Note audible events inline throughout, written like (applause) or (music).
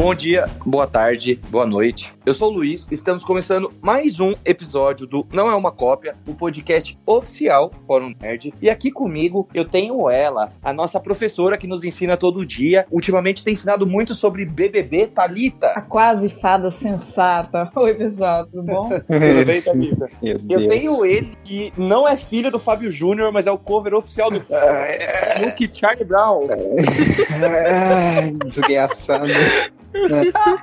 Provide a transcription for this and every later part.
Bom dia, boa tarde, boa noite. Eu sou o Luiz, estamos começando mais um episódio do Não é uma Cópia, o podcast oficial Fórum Nerd. E aqui comigo eu tenho ela, a nossa professora que nos ensina todo dia. Ultimamente tem ensinado muito sobre BBB, Talita. A quase fada sensata. Oi, pessoal, tudo bom? (laughs) tudo bem, Talita? Eu tenho ele que não é filho do Fábio Júnior, mas é o cover oficial do (laughs) Luke Charlie Brown. (laughs) Desgraçado.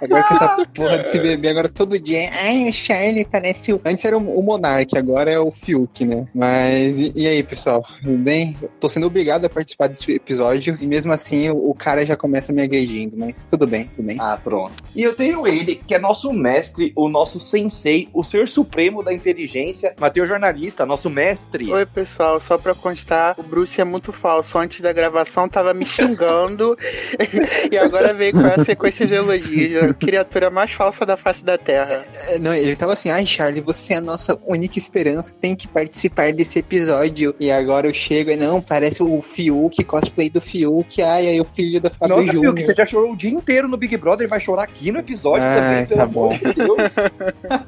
Agora que essa porra desse bebê, agora todo dia. Ai, o Charlie parece o. Antes era o Monark, agora é o Fiuk, né? Mas e, e aí, pessoal? Tudo bem? Tô sendo obrigado a participar desse episódio e mesmo assim o, o, cara já começa me agredindo, mas tudo bem, tudo bem. Ah, pronto. E eu tenho ele, que é nosso mestre, o nosso sensei, o ser supremo da inteligência, Matheus Jornalista, nosso mestre. Oi, pessoal, só pra constar, o Bruce é muito falso. Antes da gravação tava me xingando (laughs) e agora veio com essa sequência de elogios. A criatura mais falsa da face da Terra. É, não, ele tava assim, ai Charlie, você é a nossa única esperança, tem que participar desse episódio. E agora eu chego e não, parece o Fiuk, cosplay do Fiuk, ai, aí o filho da Fábio Nossa, Júnior. Fiuk, você já chorou o dia inteiro no Big Brother e vai chorar aqui no episódio ai, também, pelo tá amor bom. de Deus.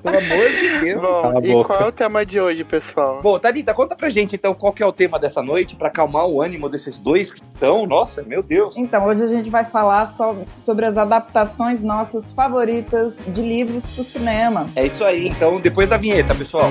pelo amor de Deus. Bom, e boca. qual é o tema de hoje, pessoal? Bom, Thalita, conta pra gente então qual que é o tema dessa noite, pra acalmar o ânimo desses dois que estão. Nossa, meu Deus. Então, hoje a gente vai falar só sobre as adaptações nossas favoritas de livros pro cinema. É isso aí, então, depois da vinheta, pessoal.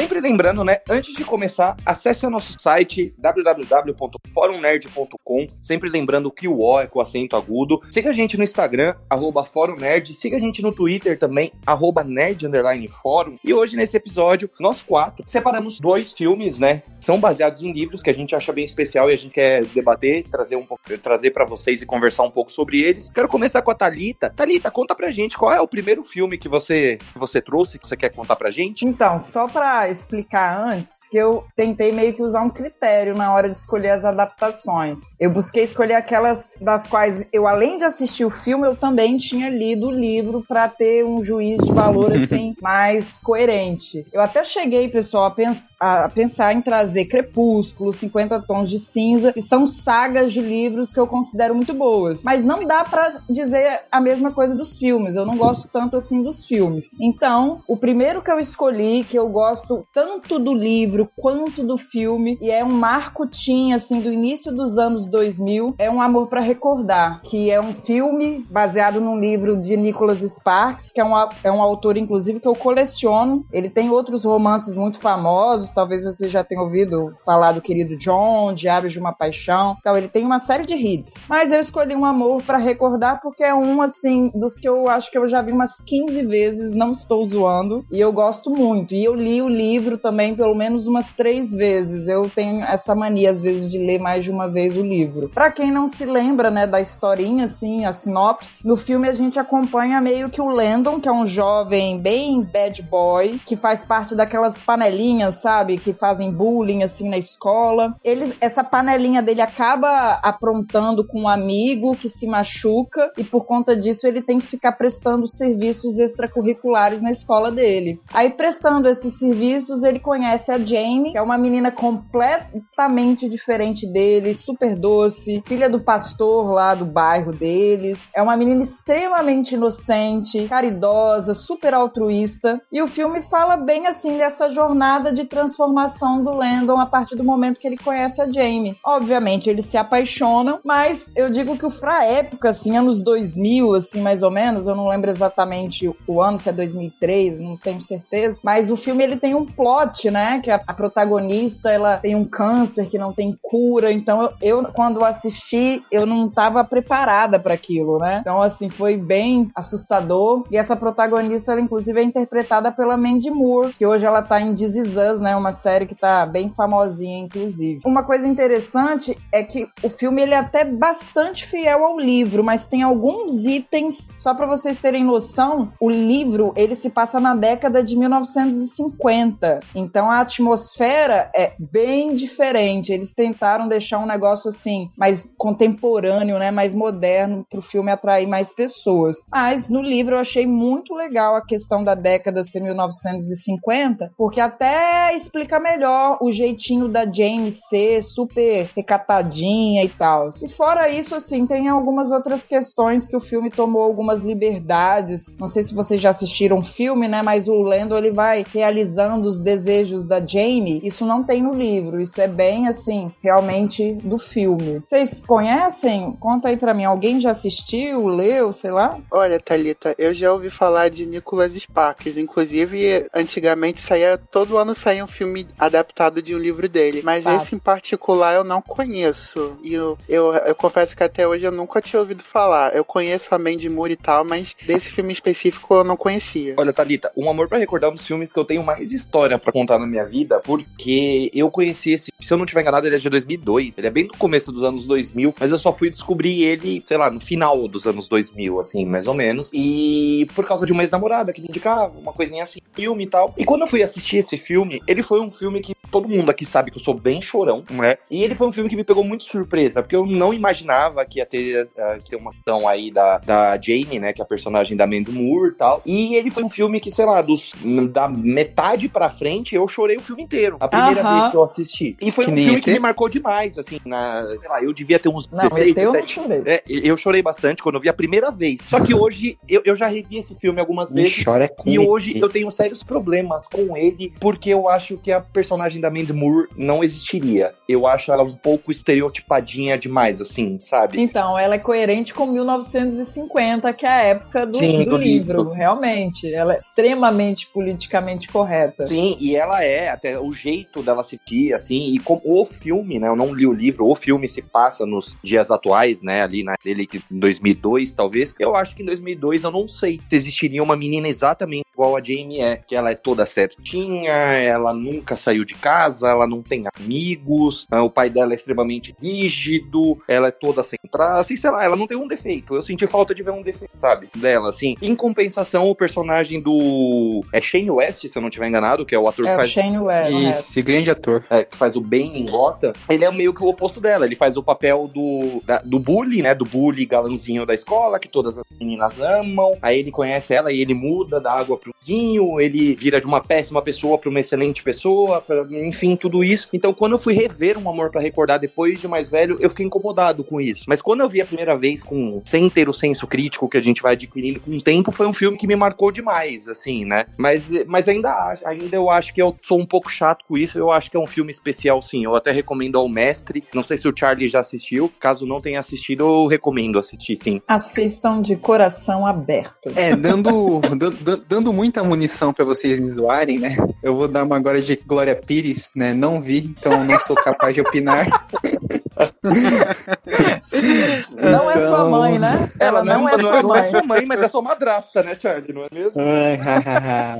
Sempre lembrando, né? Antes de começar, acesse o nosso site www.forumnerd.com. Sempre lembrando que o O é com acento agudo. Siga a gente no Instagram, arroba Nerd. Siga a gente no Twitter também, arroba Nerd Underline Fórum. E hoje, nesse episódio, nós quatro separamos dois filmes, né? São baseados em livros que a gente acha bem especial e a gente quer debater, trazer um pouco, trazer para vocês e conversar um pouco sobre eles. Quero começar com a Thalita. Thalita, conta pra gente qual é o primeiro filme que você, que você trouxe, que você quer contar pra gente? Então, só pra explicar antes, que eu tentei meio que usar um critério na hora de escolher as adaptações. Eu busquei escolher aquelas das quais eu, além de assistir o filme, eu também tinha lido o livro pra ter um juiz de valor, (laughs) assim, mais coerente. Eu até cheguei, pessoal, a, pens a pensar em trazer Crepúsculo, 50 Tons de Cinza, que são sagas de livros que eu considero muito boas. Mas não dá pra dizer a mesma coisa dos filmes. Eu não gosto tanto assim dos filmes. Então, o primeiro que eu escolhi, que eu gosto tanto do livro quanto do filme, e é um marco teen, assim, do início dos anos 2000, é Um Amor para Recordar, que é um filme baseado num livro de Nicholas Sparks, que é um, é um autor, inclusive, que eu coleciono. Ele tem outros romances muito famosos, talvez você já tenha ouvido falar do Querido John, Diários de uma Paixão. Então, ele tem uma série de hits. Mas eu escolhi Um Amor para Recordar porque é um, assim, dos que eu acho que eu já vi umas 15 vezes, não estou zoando, e eu gosto muito. E eu li o livro também pelo menos umas três vezes. Eu tenho essa mania, às vezes, de ler mais de uma vez o livro. Para quem não se lembra, né, da historinha, assim, a sinopse, no filme a gente acompanha meio que o Landon, que é um jovem bem bad boy, que faz parte daquelas panelinhas, sabe, que fazem bullying, assim, na escola. Ele, essa panelinha dele acaba aprontando com um amigo que se machuca e por conta disso ele tem que ficar prestando serviços extracurriculares na escola dele. Aí prestando esses serviços, ele conhece a Jamie, que é uma menina completamente diferente dele, super doce, filha do pastor lá do bairro deles. É uma menina extremamente inocente, caridosa, super altruísta. E o filme fala bem assim dessa jornada de transformação do Landon a partir do momento que ele conhece a Jamie. Obviamente, eles se apaixonam, mas eu digo que pra época, assim, anos 2000, assim, mais ou menos, eu não lembro exatamente o ano, se é 2003, não tenho certeza, mas o filme ele tem um plot, né, que a, a protagonista, ela tem um câncer que não tem cura, então eu, eu quando assisti, eu não tava preparada para aquilo, né? Então, assim, foi bem assustador. E essa protagonista, ela, inclusive, é interpretada pela Mandy Moore, que hoje ela tá em This Is Us, né, uma série que tá bem famosinha, inclusive. Uma coisa interessante é que o filme ele é até bastante fiel ao livro, mas tem alguns itens, só para vocês terem noção, o livro ele se passa na década de 1950. Então a atmosfera é bem diferente. Eles tentaram deixar um negócio assim mais contemporâneo, né, mais moderno para o filme atrair mais pessoas. Mas no livro eu achei muito legal a questão da década de 1950, porque até explica melhor o jeitinho da Jane ser super recatadinha e tal. E fora isso, assim, tem algumas outras questões que o filme tomou algumas liberdades. Não sei se vocês já assistiram o filme, né, mas o Lando ele vai realizando os desejos da Jamie. Isso não tem no livro, isso é bem assim, realmente do filme. Vocês conhecem? Conta aí para mim, alguém já assistiu, leu, sei lá? Olha, Talita, eu já ouvi falar de Nicholas Sparks, inclusive antigamente saía todo ano saía um filme adaptado de um livro dele, mas Fato. esse em particular eu não conheço. E eu, eu, eu confesso que até hoje eu nunca tinha ouvido falar. Eu conheço a Mandy Moore e tal, mas desse filme específico eu não conhecia. Olha, Thalita, Um Amor pra Recordar é um dos filmes que eu tenho mais história pra contar na minha vida, porque eu conheci esse, se eu não tiver enganado, ele é de 2002. Ele é bem do começo dos anos 2000, mas eu só fui descobrir ele, sei lá, no final dos anos 2000, assim, mais ou menos. E por causa de uma ex-namorada que me indicava, uma coisinha assim, filme e tal. E quando eu fui assistir esse filme, ele foi um filme que todo mundo aqui sabe que eu sou bem chorão, não é? E ele foi um filme que me pegou muito surpresa, porque eu não imaginava que ia ter, uh, ter uma ação aí da, da Jamie, né, que é a personagem da Mandy Moore e tal. E ele foi um filme que, sei lá, dos, da metade pra frente, eu chorei o filme inteiro. A primeira Aham. vez que eu assisti. E foi Que um filme que me marcou demais, assim, na, sei lá, eu devia ter uns Não, 16, ET eu não 17 chorei. é, eu chorei bastante quando eu vi a primeira vez. Só que hoje eu, eu já revi esse filme algumas Me vezes. chora com E ET. hoje eu tenho sérios problemas com ele, porque eu acho que a personagem da Mandy Moore não existiria. Eu acho ela um pouco estereotipadinha demais, assim, sabe? Então, ela é coerente com 1950, que é a época do, Sim, do do livro, livro. realmente. Ela é extremamente politicamente correta. Sim, e ela é, até o jeito dela se vestir, assim, e como o filme, né, eu não li o livro, o filme se passa nos dias atuais, né, ali na dele que em 2002, talvez, eu acho que em 2002 eu não sei se existiria uma menina exatamente igual a Jamie é, que ela é toda certinha, ela nunca saiu de casa, ela não tem amigos, ah, o pai dela é extremamente rígido, ela é toda centrada, assim, sei lá, ela não tem um defeito, eu senti falta de ver um defeito, sabe, dela, assim. Em compensação, o personagem do... é Shane West, se eu não estiver enganado, que é o ator que É o faz Shane West. Isso, esse grande ator. é, que faz o bem em Gotham, ele é meio que o oposto dela. Ele faz o papel do, da- do bully, né? Do bully galanzinho da escola, que todas as meninas amam. Aí ele conhece ela e ele muda da água pro vinho, ele vira de uma péssima pessoa pra uma excelente pessoa, pra- enfim, tudo isso. Então, quando eu fui rever Um Amor pra Recordar depois de mais velho, eu fiquei incomodado com isso. Mas quando eu vi a primeira vez com sem ter o senso crítico que a gente vai adquirindo com o tempo, foi um filme que me marcou demais, assim, né? Mas, mas ainda, ainda eu acho que eu sou um pouco chato com isso. Eu acho que é um filme especial, sim. Eu até recomendo ao mestre. Não sei se o Charlie já assistiu. Caso não tenha assistido, eu recomendo assistir, sim. Assistam de coração aberto. É, dando, (laughs) dan- dan- dando muita munição pra vocês me zoarem, né? Eu vou dar uma agora de Glória Pires, né? Não vi, então não sou capaz de opinar. (laughs) (laughs) Não é sua Então- mãe, né? Ela não é sua não é mãe. sua mãe, mas é sua madrasta, né, Charlie? Não é mesmo?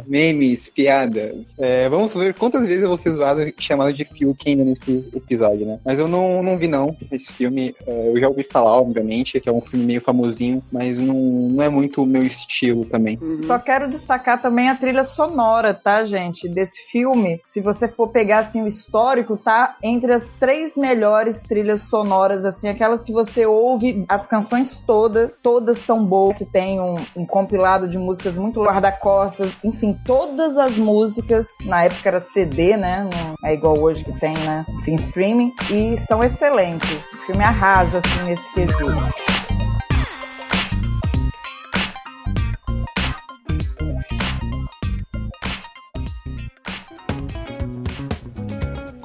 Memes, piadas. É, vamos ver quantas vezes eu vou ser zoado e chamado de Fiuk ainda nesse episódio, né? Mas eu não, não vi, não, esse filme. É, eu já ouvi falar, obviamente, que é um filme meio famosinho, mas não, não é muito o meu estilo também. Uhum. Só quero destacar também a trilha sonora, tá, gente? Desse filme. Se você for pegar assim o histórico, tá entre as três melhores trilhas sonoras, assim, aquelas que você ouve as canções todas, todas são boas, que tem um, um compilado de músicas muito guarda-costas, enfim, todas as músicas, na época era CD, né? Não é igual hoje que tem, né? Enfim, streaming, e são excelentes. O filme arrasa, assim, nesse quesito.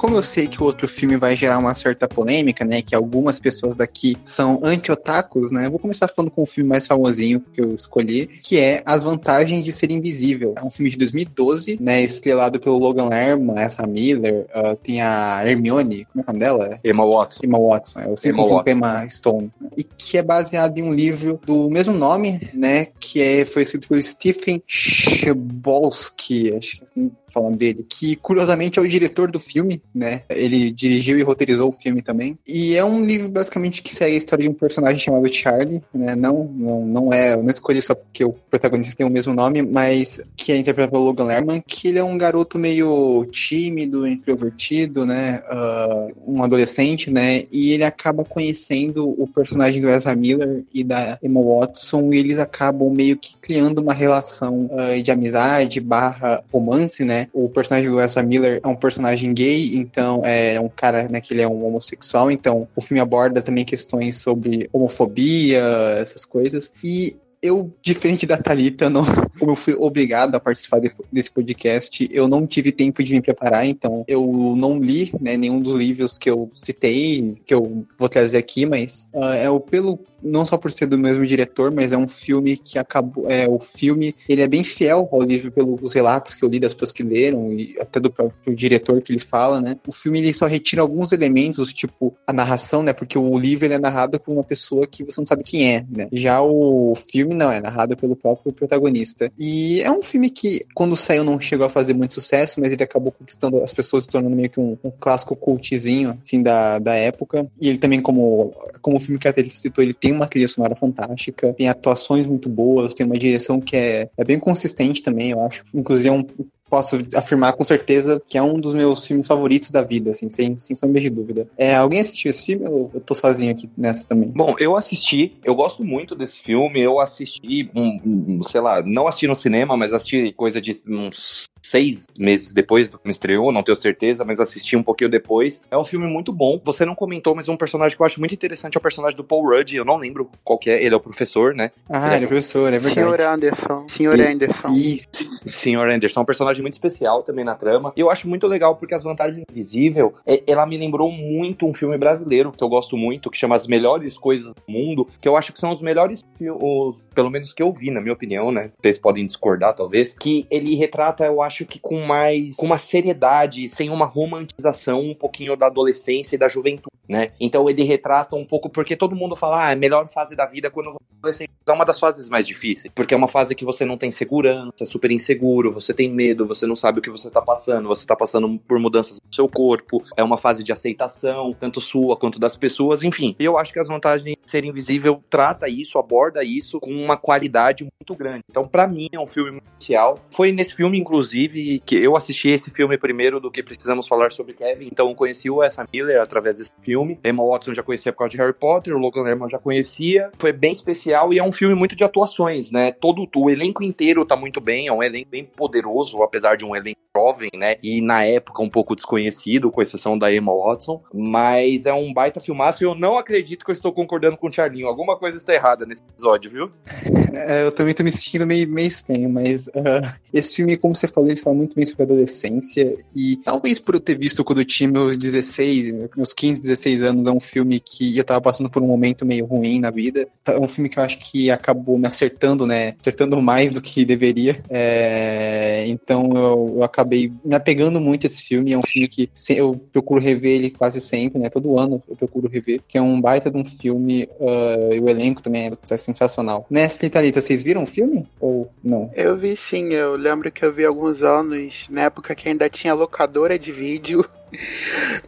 Como eu sei que o outro filme vai gerar uma certa polêmica, né? Que algumas pessoas daqui são anti-otakus, né? Eu vou começar falando com o filme mais famosinho que eu escolhi, que é As Vantagens de Ser Invisível. É um filme de 2012, né? Estrelado pelo Logan Lerman, essa Miller, ah, tem a Hermione, como é o nome dela? Emma Watson. Emma Watson, eu sempre Emma com Watson. Emma Stone. E que é baseado em um livro do mesmo nome, né? Que é, foi escrito por Stephen Chbosky, acho que é assim fala o nome dele, que curiosamente é o diretor do filme, né? Ele dirigiu e roteirizou o filme também. E é um livro basicamente que segue a história de um personagem chamado Charlie, né? Não, não, não é, eu não escolhi só porque o protagonista tem o mesmo nome, mas que é interpretado pelo Logan Lerman, que ele é um garoto meio tímido, introvertido, né? Uh, um adolescente, né? E ele acaba conhecendo o personagem do Ezra Miller e da Emma Watson e eles acabam meio que criando uma relação uh, de amizade barra romance, né? O personagem do Ezra Miller é um personagem gay, então é um cara, né, que ele é um homossexual, então o filme aborda também questões sobre homofobia, essas coisas. E eu, diferente da Thalita, não, (laughs) como eu fui obrigado a participar de, desse podcast, eu não tive tempo de me preparar, então eu não li né, nenhum dos livros que eu citei, que eu vou trazer aqui, mas uh, é o pelo não só por ser do mesmo diretor, mas é um filme que acabou. É, o filme ele é bem fiel ao livro pelos relatos que eu li das pessoas que leram e até do próprio diretor que ele fala, né? O filme ele só retira alguns elementos, tipo a narração, né? Porque o livro ele é narrado por uma pessoa que você não sabe quem é, né? Já o filme não, é narrado pelo próprio protagonista. E é um filme que, quando saiu, não chegou a fazer muito sucesso, mas ele acabou conquistando as pessoas, se tornando meio que um, um clássico cultzinho, assim, da, da época. E ele também, como, como o filme que a Thalita citou, ele tem uma trilha sonora fantástica, tem atuações muito boas, tem uma direção que é, é bem consistente também, eu acho. Inclusive é um posso afirmar com certeza que é um dos meus filmes favoritos da vida, assim, sem, sem sombra de dúvida. É, alguém assistiu esse filme ou eu tô sozinho aqui nessa também? Bom, eu assisti, eu gosto muito desse filme, eu assisti, um, um, sei lá, não assisti no cinema, mas assisti coisa de uns seis meses depois do que me estreou, não tenho certeza, mas assisti um pouquinho depois. É um filme muito bom. Você não comentou, mas um personagem que eu acho muito interessante é o personagem do Paul Rudd. Eu não lembro qual que é. Ele é o professor, né? Ah, ele é, ele é o professor, é verdade. Senhor Anderson. Senhor Anderson. Isso. Senhor Anderson. É um personagem muito especial também na trama. E eu acho muito legal porque As Vantagens Invisível, é, ela me lembrou muito um filme brasileiro que eu gosto muito, que chama As Melhores Coisas do Mundo, que eu acho que são os melhores filmes, pelo menos que eu vi, na minha opinião, né? Vocês podem discordar, talvez. Que ele retrata, eu acho que com mais. com uma seriedade, sem uma romantização um pouquinho da adolescência e da juventude, né? Então ele retrata um pouco, porque todo mundo fala, ah, a melhor fase da vida é quando você é. É uma das fases mais difíceis, porque é uma fase que você não tem segurança, é super inseguro, você tem medo, você não sabe o que você tá passando, você tá passando por mudanças no seu corpo, é uma fase de aceitação, tanto sua quanto das pessoas, enfim. Eu acho que as vantagens de ser invisível trata isso, aborda isso com uma qualidade muito grande. Então, para mim, é um filme especial. Foi nesse filme, inclusive, que eu assisti esse filme primeiro do que precisamos falar sobre Kevin, então eu conheci o Essa Miller através desse filme. Emma Watson já conhecia por causa de Harry Potter, o Logan Lerman já conhecia. Foi bem especial e é um filme muito de atuações, né? Todo o elenco inteiro tá muito bem, é um elenco bem poderoso, apesar de um elenco jovem, né? E na época um pouco desconhecido, com exceção da Emma Watson. Mas é um baita filmaço e eu não acredito que eu estou concordando com o Charlinho. Alguma coisa está errada nesse episódio, viu? (laughs) É, eu também tô me sentindo meio, meio estranho, mas uh, esse filme, como você falou, ele fala muito bem sobre adolescência. E talvez por eu ter visto quando eu tinha meus 16, meus 15, 16 anos, é um filme que eu tava passando por um momento meio ruim na vida. É um filme que eu acho que acabou me acertando, né? Acertando mais do que deveria. É, então eu, eu acabei me apegando muito a esse filme. É um filme que eu procuro rever ele quase sempre, né? Todo ano eu procuro rever. Que é um baita de um filme. Uh, e o elenco também é sensacional. Nestle e Thalita, vocês viram o filme? Ou não? Eu vi sim. Eu lembro que eu vi alguns anos, na época que ainda tinha locadora de vídeo.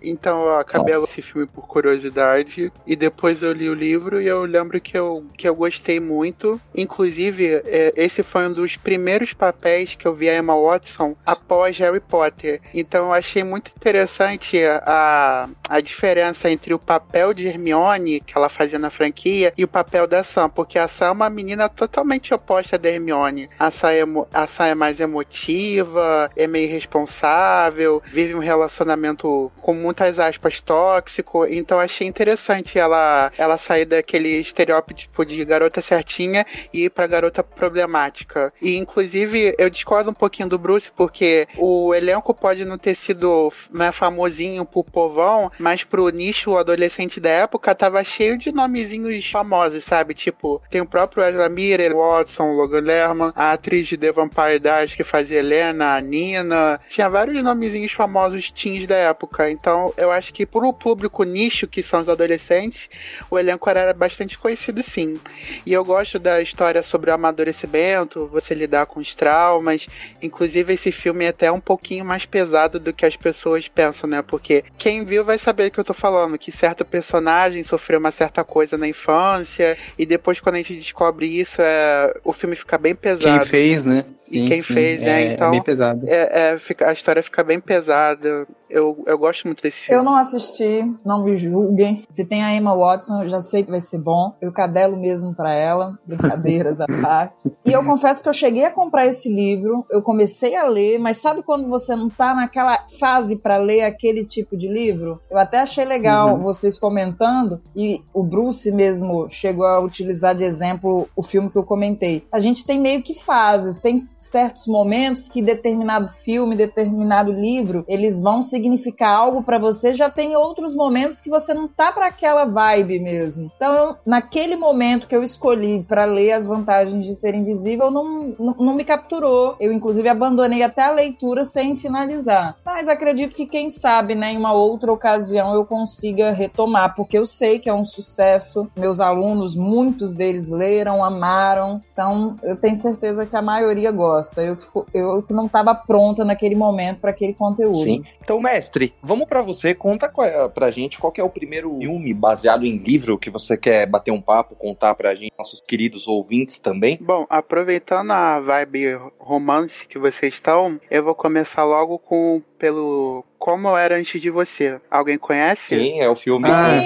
Então eu acabei Nossa. esse filme por curiosidade e depois eu li o livro e eu lembro que eu, que eu gostei muito. Inclusive, é, esse foi um dos primeiros papéis que eu vi a Emma Watson após Harry Potter. Então eu achei muito interessante a, a diferença entre o papel de Hermione que ela fazia na franquia e o papel da Sam, porque a Sam é uma menina totalmente oposta da Hermione. A Sam é, a Sam é mais emotiva, é meio responsável, vive um relacionamento relacionamento com muitas aspas tóxico, então achei interessante ela ela sair daquele estereótipo de garota certinha e ir pra garota problemática. E inclusive eu discordo um pouquinho do Bruce porque o elenco pode não ter sido né, famosinho pro povão, mas pro nicho adolescente da época tava cheio de nomezinhos famosos, sabe? Tipo, tem o próprio Ezra Miller, Watson, Logan Lerman, a atriz de The Vampire Diaries que fazia Helena, Nina, tinha vários nomezinhos famosos teens da época. Então, eu acho que por um público nicho, que são os adolescentes, o elenco era bastante conhecido sim. E eu gosto da história sobre o amadurecimento, você lidar com os traumas. Inclusive, esse filme é até um pouquinho mais pesado do que as pessoas pensam, né? Porque quem viu vai saber que eu tô falando, que certo personagem sofreu uma certa coisa na infância, e depois, quando a gente descobre isso, é... o filme fica bem pesado. Quem fez, né? Sim, e quem sim. fez, né? É, então. É bem pesado. É, é, fica, a história fica bem pesada. Eu, eu gosto muito desse filme. Eu não assisti, não me julguem. Se tem a Emma Watson, eu já sei que vai ser bom. Eu cadelo mesmo para ela, brincadeiras (laughs) à parte. E eu confesso que eu cheguei a comprar esse livro, eu comecei a ler, mas sabe quando você não tá naquela fase para ler aquele tipo de livro? Eu até achei legal uhum. vocês comentando e o Bruce mesmo chegou a utilizar de exemplo o filme que eu comentei. A gente tem meio que fases, tem certos momentos que determinado filme, determinado livro, eles vão se significar algo para você, já tem outros momentos que você não tá para aquela vibe mesmo. Então, eu, naquele momento que eu escolhi para ler as vantagens de ser invisível, não, não, não, me capturou. Eu, inclusive, abandonei até a leitura sem finalizar. Mas acredito que, quem sabe, né, em uma outra ocasião eu consiga retomar, porque eu sei que é um sucesso. Meus alunos, muitos deles leram, amaram. Então, eu tenho certeza que a maioria gosta. Eu, eu que não estava pronta naquele momento para aquele conteúdo. Sim. Então, mestre, vamos para você, conta é, pra gente qual é o primeiro filme baseado em livro que você quer bater um papo, contar pra gente, nossos queridos ouvintes também. Bom, aproveitando a vibe romance que vocês estão, eu vou começar logo com pelo Como Eu Era Antes de Você. Alguém conhece? Sim, é o filme ah,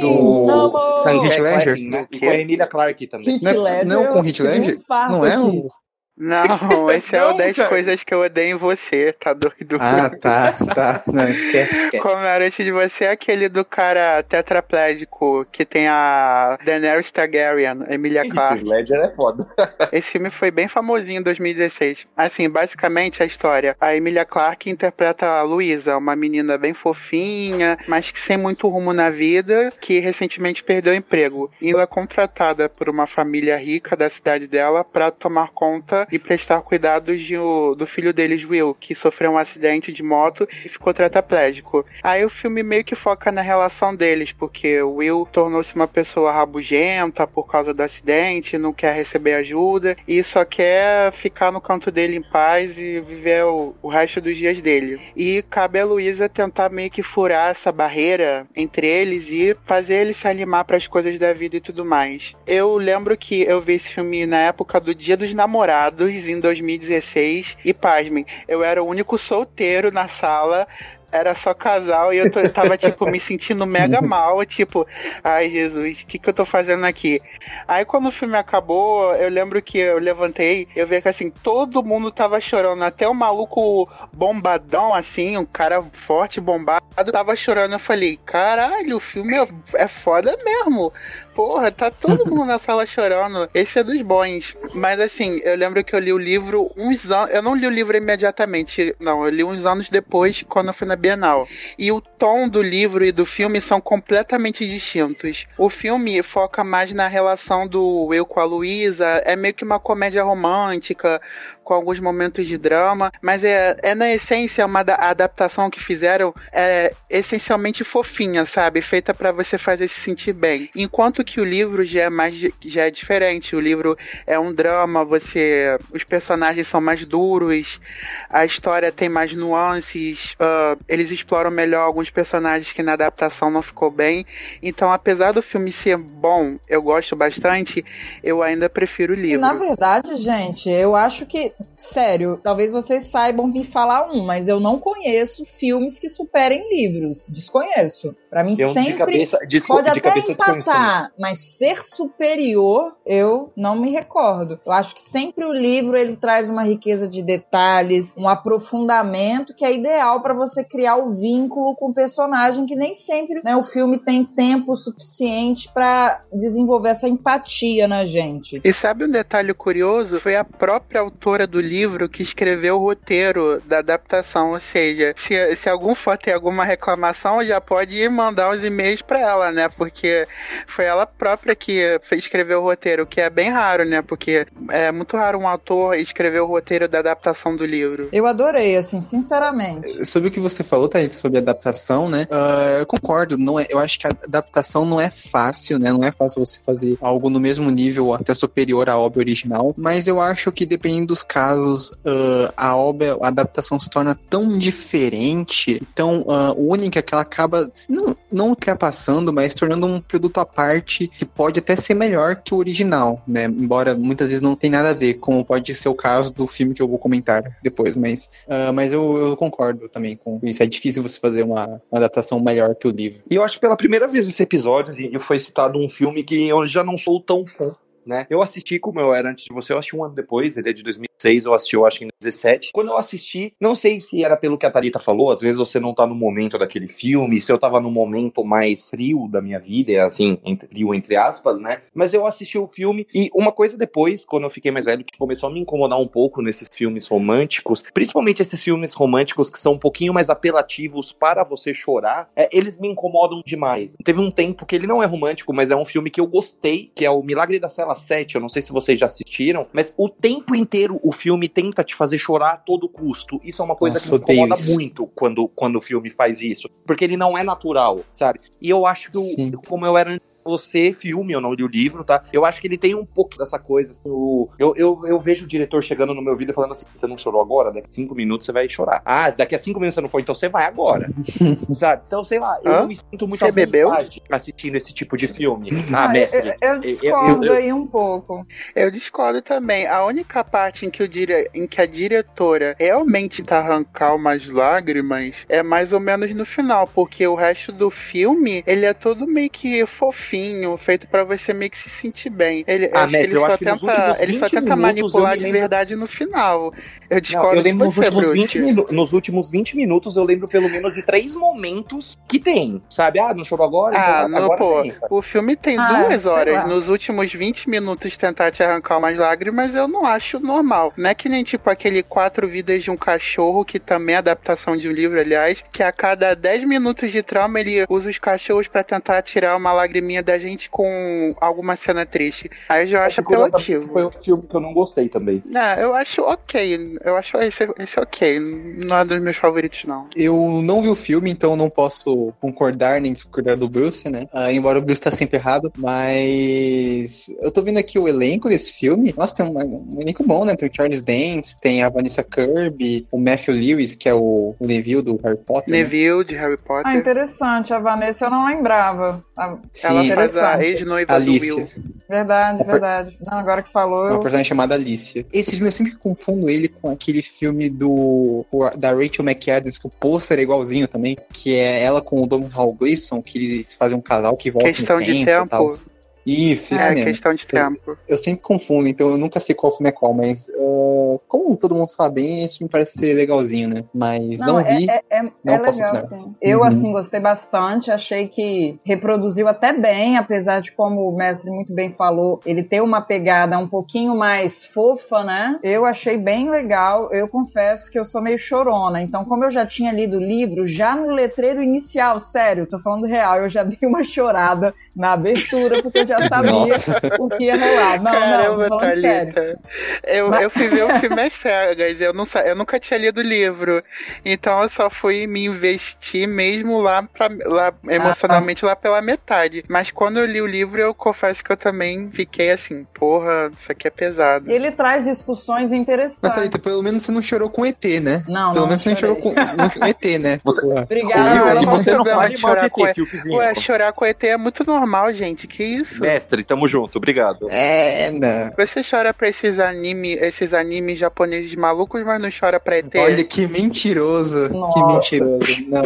do Sangue Ledger, né? E com a Emilia Clarke também. Não, não com Heath Ledger? Não é o... Não, (laughs) esse é o 10 coisas que eu odeio em você, tá doido? Ah, tá, tá. Não, esquece, (laughs) esquece. Como era antes de você, é aquele do cara tetraplégico que tem a Daenerys Targaryen, Emilia Clarke. Ledger é foda. (laughs) Esse filme foi bem famosinho em 2016. Assim, basicamente a história. A Emilia Clarke interpreta a Luísa, uma menina bem fofinha, mas que sem muito rumo na vida, que recentemente perdeu o emprego. E ela é contratada por uma família rica da cidade dela para tomar conta e prestar cuidados de, do filho deles, Will, que sofreu um acidente de moto e ficou tetraplégico. Aí o filme meio que foca na relação deles, porque o Will tornou-se uma pessoa rabugenta por causa do acidente, não quer receber ajuda e só quer ficar no canto dele em paz e viver o, o resto dos dias dele. E cabe a Luísa tentar meio que furar essa barreira entre eles e fazer eles se animar para as coisas da vida e tudo mais. Eu lembro que eu vi esse filme na época do Dia dos Namorados em 2016 e pasmem, eu era o único solteiro na sala era só casal e eu, tô, eu tava, tipo, me sentindo mega (laughs) mal, tipo, ai Jesus, o que que eu tô fazendo aqui? Aí quando o filme acabou, eu lembro que eu levantei, eu vi que assim, todo mundo tava chorando, até o maluco bombadão, assim, um cara forte, bombado, tava chorando. Eu falei, caralho, o filme é, é foda mesmo. Porra, tá todo mundo na sala chorando. Esse é dos bons. Mas assim, eu lembro que eu li o livro uns anos. Eu não li o livro imediatamente, não. Eu li uns anos depois, quando eu fui na Bienal. E o tom do livro e do filme são completamente distintos. O filme foca mais na relação do eu com a Luísa, é meio que uma comédia romântica, com alguns momentos de drama, mas é, é na essência uma da, adaptação que fizeram é essencialmente fofinha, sabe? Feita para você fazer se sentir bem. Enquanto que o livro já é mais já é diferente. O livro é um drama, você os personagens são mais duros, a história tem mais nuances, uh, eles exploram melhor alguns personagens que na adaptação não ficou bem. Então, apesar do filme ser bom, eu gosto bastante, eu ainda prefiro o livro. E, na verdade, gente, eu acho que sério, talvez vocês saibam me falar um, mas eu não conheço filmes que superem livros. Desconheço. Para mim, eu, sempre cabeça, pode até empatar, mas ser superior, eu não me recordo. Eu acho que sempre o livro ele traz uma riqueza de detalhes, um aprofundamento que é ideal para você criar o vínculo com o personagem, que nem sempre né, o filme tem tempo suficiente para desenvolver essa empatia na gente. E sabe um detalhe curioso? Foi a própria autora do livro que escreveu o roteiro da adaptação. Ou seja, se, se algum for ter alguma reclamação, já pode mandar os e-mails para ela, né? Porque foi ela própria que escreveu o roteiro, que é bem raro, né? Porque é muito raro um autor escrever o roteiro da adaptação do livro. Eu adorei, assim, sinceramente. Sobre o que você falou, Thaís, sobre adaptação, né? Uh, eu concordo. Não é, eu acho que a adaptação não é fácil, né? Não é fácil você fazer algo no mesmo nível, até superior à obra original. Mas eu acho que dependendo dos casos, uh, a obra, a adaptação se torna tão diferente, tão uh, única que ela acaba não, não ultrapassando, mas tornando um produto à parte que pode até ser melhor que o original, né? Embora muitas vezes não tenha nada a ver, como pode ser o caso do filme que eu vou comentar depois. Mas, uh, mas eu, eu, concordo também com isso. É difícil você fazer uma, uma, adaptação melhor que o livro. E eu acho que pela primeira vez nesse episódio, gente, foi citado um filme que eu já não sou tão fã né? Eu assisti como eu era antes de você, eu assisti um ano depois, ele é de 2006, eu assisti, eu acho, em 2017. Quando eu assisti, não sei se era pelo que a Thalita falou, às vezes você não tá no momento daquele filme, se eu tava no momento mais frio da minha vida, é assim, entre, frio entre aspas, né? Mas eu assisti o filme e uma coisa depois, quando eu fiquei mais velho, que começou a me incomodar um pouco nesses filmes românticos, principalmente esses filmes românticos que são um pouquinho mais apelativos para você chorar, é, eles me incomodam demais. Teve um tempo que ele não é romântico, mas é um filme que eu gostei, que é o Milagre da Cela 7, eu não sei se vocês já assistiram, mas o tempo inteiro o filme tenta te fazer chorar a todo custo. Isso é uma coisa Nossa, que me incomoda muito quando, quando o filme faz isso. Porque ele não é natural, sabe? E eu acho que, o, como eu era você, filme, eu não li o livro, tá? Eu acho que ele tem um pouco dessa coisa. Assim, o, eu, eu, eu vejo o diretor chegando no meu vídeo falando assim: você não chorou agora? Daqui a cinco minutos você vai chorar. Ah, daqui a cinco minutos você não foi, então você vai agora. (laughs) Sabe? Então, sei lá, eu Hã? me sinto muito você bebeu? assistindo esse tipo de filme. (laughs) Ah, mestre. Eu, eu discordo eu, aí um pouco. Eu discordo também. A única parte em que, o dire... em que a diretora realmente tá arrancar umas lágrimas é mais ou menos no final, porque o resto do filme, ele é todo meio que fofinho fofinho, feito para você meio que se sentir bem. Ele, ah, acho ele, só tenta, ele só tenta manipular de verdade no final. Eu discordo Não, eu lembro nos, últimos 20 nos últimos 20 minutos, eu lembro pelo menos de três momentos que tem, sabe? Ah, não chorou agora? Ah, então, não, pô, tem, o filme tem ah, duas horas. Nos últimos 20 minutos tentar te arrancar umas lágrimas, eu não acho normal. Não é que nem tipo aquele Quatro Vidas de um Cachorro, que também é adaptação de um livro, aliás, que a cada 10 minutos de trauma ele usa os cachorros para tentar tirar uma lagriminha da gente com alguma cena triste. Aí eu já acho apelativo. Foi um filme que eu não gostei também. Não, eu acho ok. Eu acho esse, esse ok. Não é dos meus favoritos, não. Eu não vi o filme, então não posso concordar nem discordar do Bruce, né? Ah, embora o Bruce tá sempre errado. Mas eu tô vendo aqui o elenco desse filme. Nossa, tem um, um elenco bom, né? Tem o Charles Dance, tem a Vanessa Kirby, o Matthew Lewis, que é o, Neville do Harry Potter. Né? Neville né? de Harry Potter. Ah, interessante. A Vanessa eu não lembrava. A... Sim, ela faz a ex-noiva do Will. Verdade, verdade. Não, agora que falou. Uma personagem chamada Alicia. Esse filme eu sempre confundo ele com aquele filme do da Rachel McAdams, que o pôster é igualzinho também, que é ela com o Dom Hall Gleason, que eles fazem um casal que volta Questão no tempo. tempo. Isso, isso é, mesmo. questão de tempo. Eu, eu, sempre confundo, então eu nunca sei qual filme é qual, mas uh, como todo mundo fala bem, isso me parece ser legalzinho, né? Mas não, não vi. É, é, não é legal, sim. Eu, uhum. assim, gostei bastante, achei que reproduziu até bem, apesar de, como o mestre muito bem falou, ele ter uma pegada um pouquinho mais fofa, né? Eu achei bem legal. Eu confesso que eu sou meio chorona, então, como eu já tinha lido o livro, já no letreiro inicial, sério, tô falando real, eu já (laughs) dei uma chorada na abertura, porque eu já já sabia Nossa. o que ia rolar. Não, Caramba, não, falando sério. Eu, Mas... eu fui ver o filme às cegas, eu, não, eu nunca tinha lido o livro. Então eu só fui me investir mesmo lá, pra, lá emocionalmente ah, lá pela metade. Mas quando eu li o livro, eu confesso que eu também fiquei assim, porra, isso aqui é pesado. Ele traz discussões interessantes. Mas, Thalita, pelo menos você não chorou com ET, né? Não, Pelo não menos você não chorou com, com ET, né? (laughs) Você... Obrigada. Isso, você não pode chorar com ET. Ué, chorar com ET é muito normal, gente. Que isso? Mestre, tamo junto, obrigado. É, não. Você chora pra esses animes, esses animes japoneses malucos, mas não chora pra ET. Olha que mentiroso. Nossa. Que mentiroso. Não,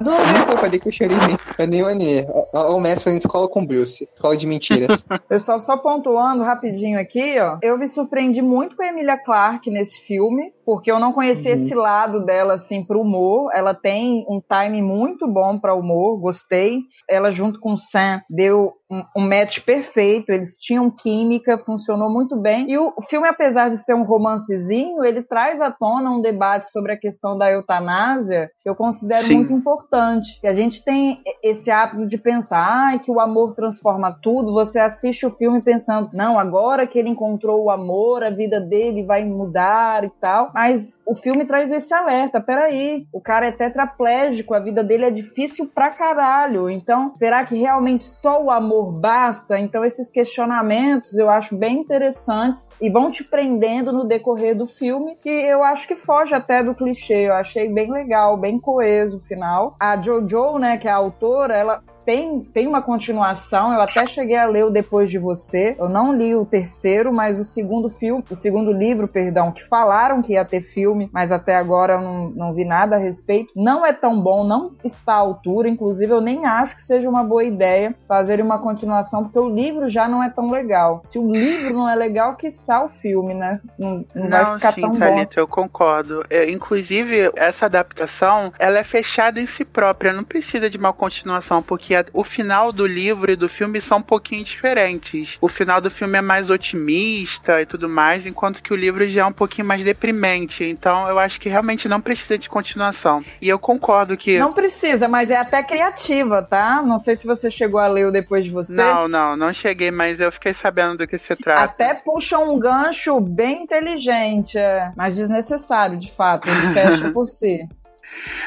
não, nunca falei que eu chorei nem, nem o anime. O Messi fazendo escola com Bruce. Escola de mentiras. (laughs) Pessoal, só pontuando rapidinho aqui, ó. Eu me surpreendi muito com a Emilia Clarke nesse filme, porque eu não conhecia uhum. esse lado dela, assim, pro humor. Ela tem um time muito bom para humor, gostei. Ela, junto com o Sam, deu um, um match perfeito, eles tinham química, funcionou muito bem. E o filme, apesar de ser um romancezinho, ele traz à tona um debate sobre a questão da eutanásia, que eu considero Sim. muito importante. E a gente tem esse hábito de pensar, ah, que o amor transforma tudo. Você assiste o filme pensando, não, agora que ele encontrou o amor, a vida dele vai mudar e tal. Mas o filme traz esse alerta, peraí, o cara é tetraplégico, a vida dele é difícil pra caralho. Então, será que realmente só o amor basta? Então, esses questionamentos eu acho bem interessantes e vão te prendendo no decorrer do filme, que eu acho que foge até do clichê. Eu achei bem legal, bem coeso o final. A Jojo, né, que é a autora, ela tem, tem uma continuação. Eu até cheguei a ler o Depois de Você. Eu não li o terceiro, mas o segundo filme, o segundo livro, perdão, que falaram que ia ter filme, mas até agora eu não, não vi nada a respeito. Não é tão bom, não está à altura. Inclusive, eu nem acho que seja uma boa ideia fazer uma continuação, porque o livro já não é tão legal. Se o livro não é legal, que o filme, né? Não, não, não vai ficar sim, tão Thalita, bom. Assim. eu concordo. Eu, inclusive, essa adaptação, ela é fechada em si própria. Não precisa de uma continuação, porque o final do livro e do filme são um pouquinho diferentes. O final do filme é mais otimista e tudo mais, enquanto que o livro já é um pouquinho mais deprimente. Então eu acho que realmente não precisa de continuação. E eu concordo que. Não precisa, mas é até criativa, tá? Não sei se você chegou a ler o depois de você. Não, não, não cheguei, mas eu fiquei sabendo do que se trata. Até puxa um gancho bem inteligente, é, mas desnecessário, de fato. Ele fecha por si. (laughs)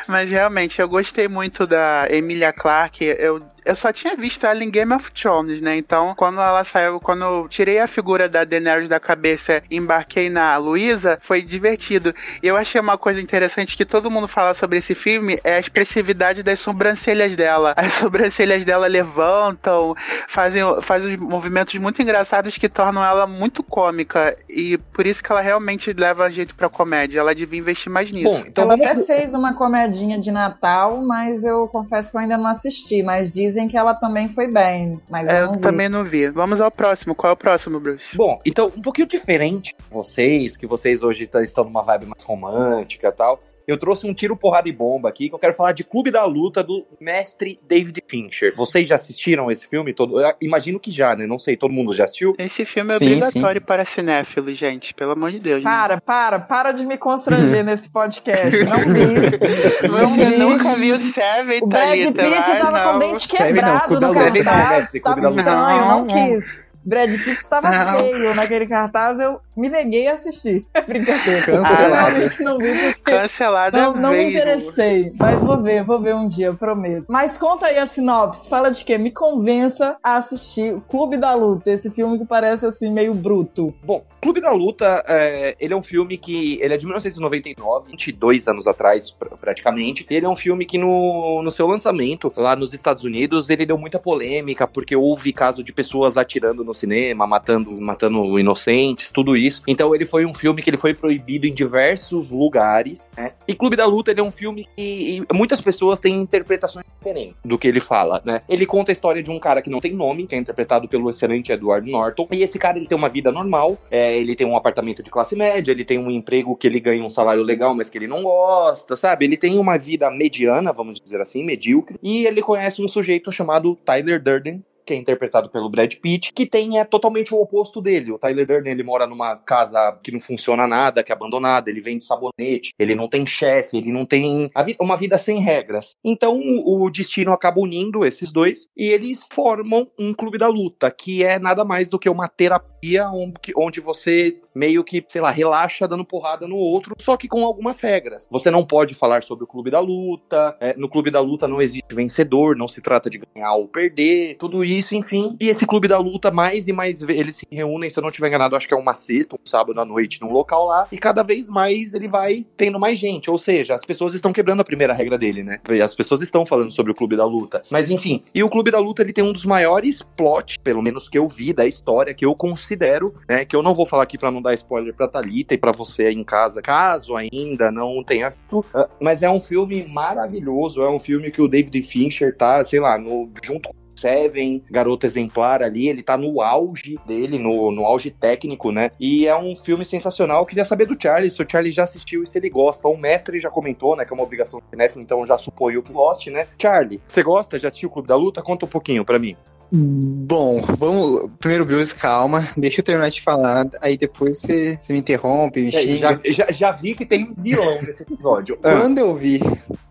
Mas realmente, eu gostei muito da Emilia Clarke. Eu eu só tinha visto ela em Game of Thrones, né? Então, quando ela saiu, quando eu tirei a figura da Daenerys da cabeça e embarquei na Luísa, foi divertido. E eu achei uma coisa interessante que todo mundo fala sobre esse filme é a expressividade das sobrancelhas dela. As sobrancelhas dela levantam, fazem, fazem movimentos muito engraçados que tornam ela muito cômica. E por isso que ela realmente leva jeito pra comédia. Ela devia investir mais nisso. Bom, então ela vamos... até fez uma comedinha de Natal, mas eu confesso que eu ainda não assisti. Mas diz dizem que ela também foi bem, mas eu, é, eu não também não vi. Vamos ao próximo. Qual é o próximo, Bruce? Bom, então, um pouquinho diferente vocês, que vocês hoje estão numa vibe mais romântica e tal eu trouxe um tiro, porrada e bomba aqui, que eu quero falar de Clube da Luta do mestre David Fincher. Vocês já assistiram esse filme todo? Eu imagino que já, né? Não sei, todo mundo já assistiu? Esse filme é sim, obrigatório sim. para cinéfilo, gente. Pelo amor de Deus. Para, para, para de me constranger (laughs) nesse podcast. Não vi. Não vi. nunca vi o Seven, O Brad Pitt tava não. com o dente quebrado não, no cartaz. Tava estranho, não quis. Brad Pitt estava não. feio naquele cartaz, eu me neguei a assistir. (laughs) Brincadeira. Cancelado. Ah, não vi Cancelado não, não me interessei. Mas vou ver, vou ver um dia, eu prometo. Mas conta aí a sinopse. Fala de quê? Me convença a assistir o Clube da Luta, esse filme que parece assim meio bruto. Bom, Clube da Luta, é, ele é um filme que. Ele é de 1999, 22 anos atrás, praticamente. Ele é um filme que no, no seu lançamento, lá nos Estados Unidos, ele deu muita polêmica, porque houve caso de pessoas atirando no no cinema, matando, matando inocentes, tudo isso. Então ele foi um filme que ele foi proibido em diversos lugares, né? E Clube da Luta ele é um filme que muitas pessoas têm interpretações diferentes do que ele fala, né? Ele conta a história de um cara que não tem nome, que é interpretado pelo excelente Edward Norton. E esse cara ele tem uma vida normal, é, ele tem um apartamento de classe média, ele tem um emprego que ele ganha um salário legal, mas que ele não gosta, sabe? Ele tem uma vida mediana, vamos dizer assim, medíocre. E ele conhece um sujeito chamado Tyler Durden, que é interpretado pelo Brad Pitt, que tem é totalmente o oposto dele. O Tyler Durden, ele mora numa casa que não funciona nada, que é abandonada, ele vende sabonete, ele não tem chefe, ele não tem uma vida sem regras. Então o destino acaba unindo esses dois e eles formam um clube da luta, que é nada mais do que uma terapia onde você meio que, sei lá, relaxa dando porrada no outro, só que com algumas regras. Você não pode falar sobre o clube da luta, é, no clube da luta não existe vencedor, não se trata de ganhar ou perder, tudo isso, enfim. E esse clube da luta, mais e mais eles se reúnem, se eu não estiver enganado, acho que é uma sexta, um sábado à noite, num local lá, e cada vez mais ele vai tendo mais gente, ou seja, as pessoas estão quebrando a primeira regra dele, né? As pessoas estão falando sobre o clube da luta. Mas enfim, e o clube da luta ele tem um dos maiores plots, pelo menos que eu vi da história, que eu considero, né, que eu não vou falar aqui para não dar spoiler pra Thalita e pra você aí em casa, caso ainda não tenha visto. Mas é um filme maravilhoso, é um filme que o David Fincher tá, sei lá, no, junto com Seven, Garota Exemplar ali, ele tá no auge dele, no, no auge técnico, né? E é um filme sensacional. Eu queria saber do Charlie, se o Charlie já assistiu e se ele gosta. O mestre já comentou, né, que é uma obrigação do cinéfilo, então já suponho que goste, né? Charlie, você gosta? Já assistiu o Clube da Luta? Conta um pouquinho pra mim. Bom, vamos. Primeiro, Bruce, calma. Deixa eu terminar de falar. Aí depois você, você me interrompe, me É, xinga. já, já, já vi que tem um vilão nesse episódio. (laughs) Quando eu vi,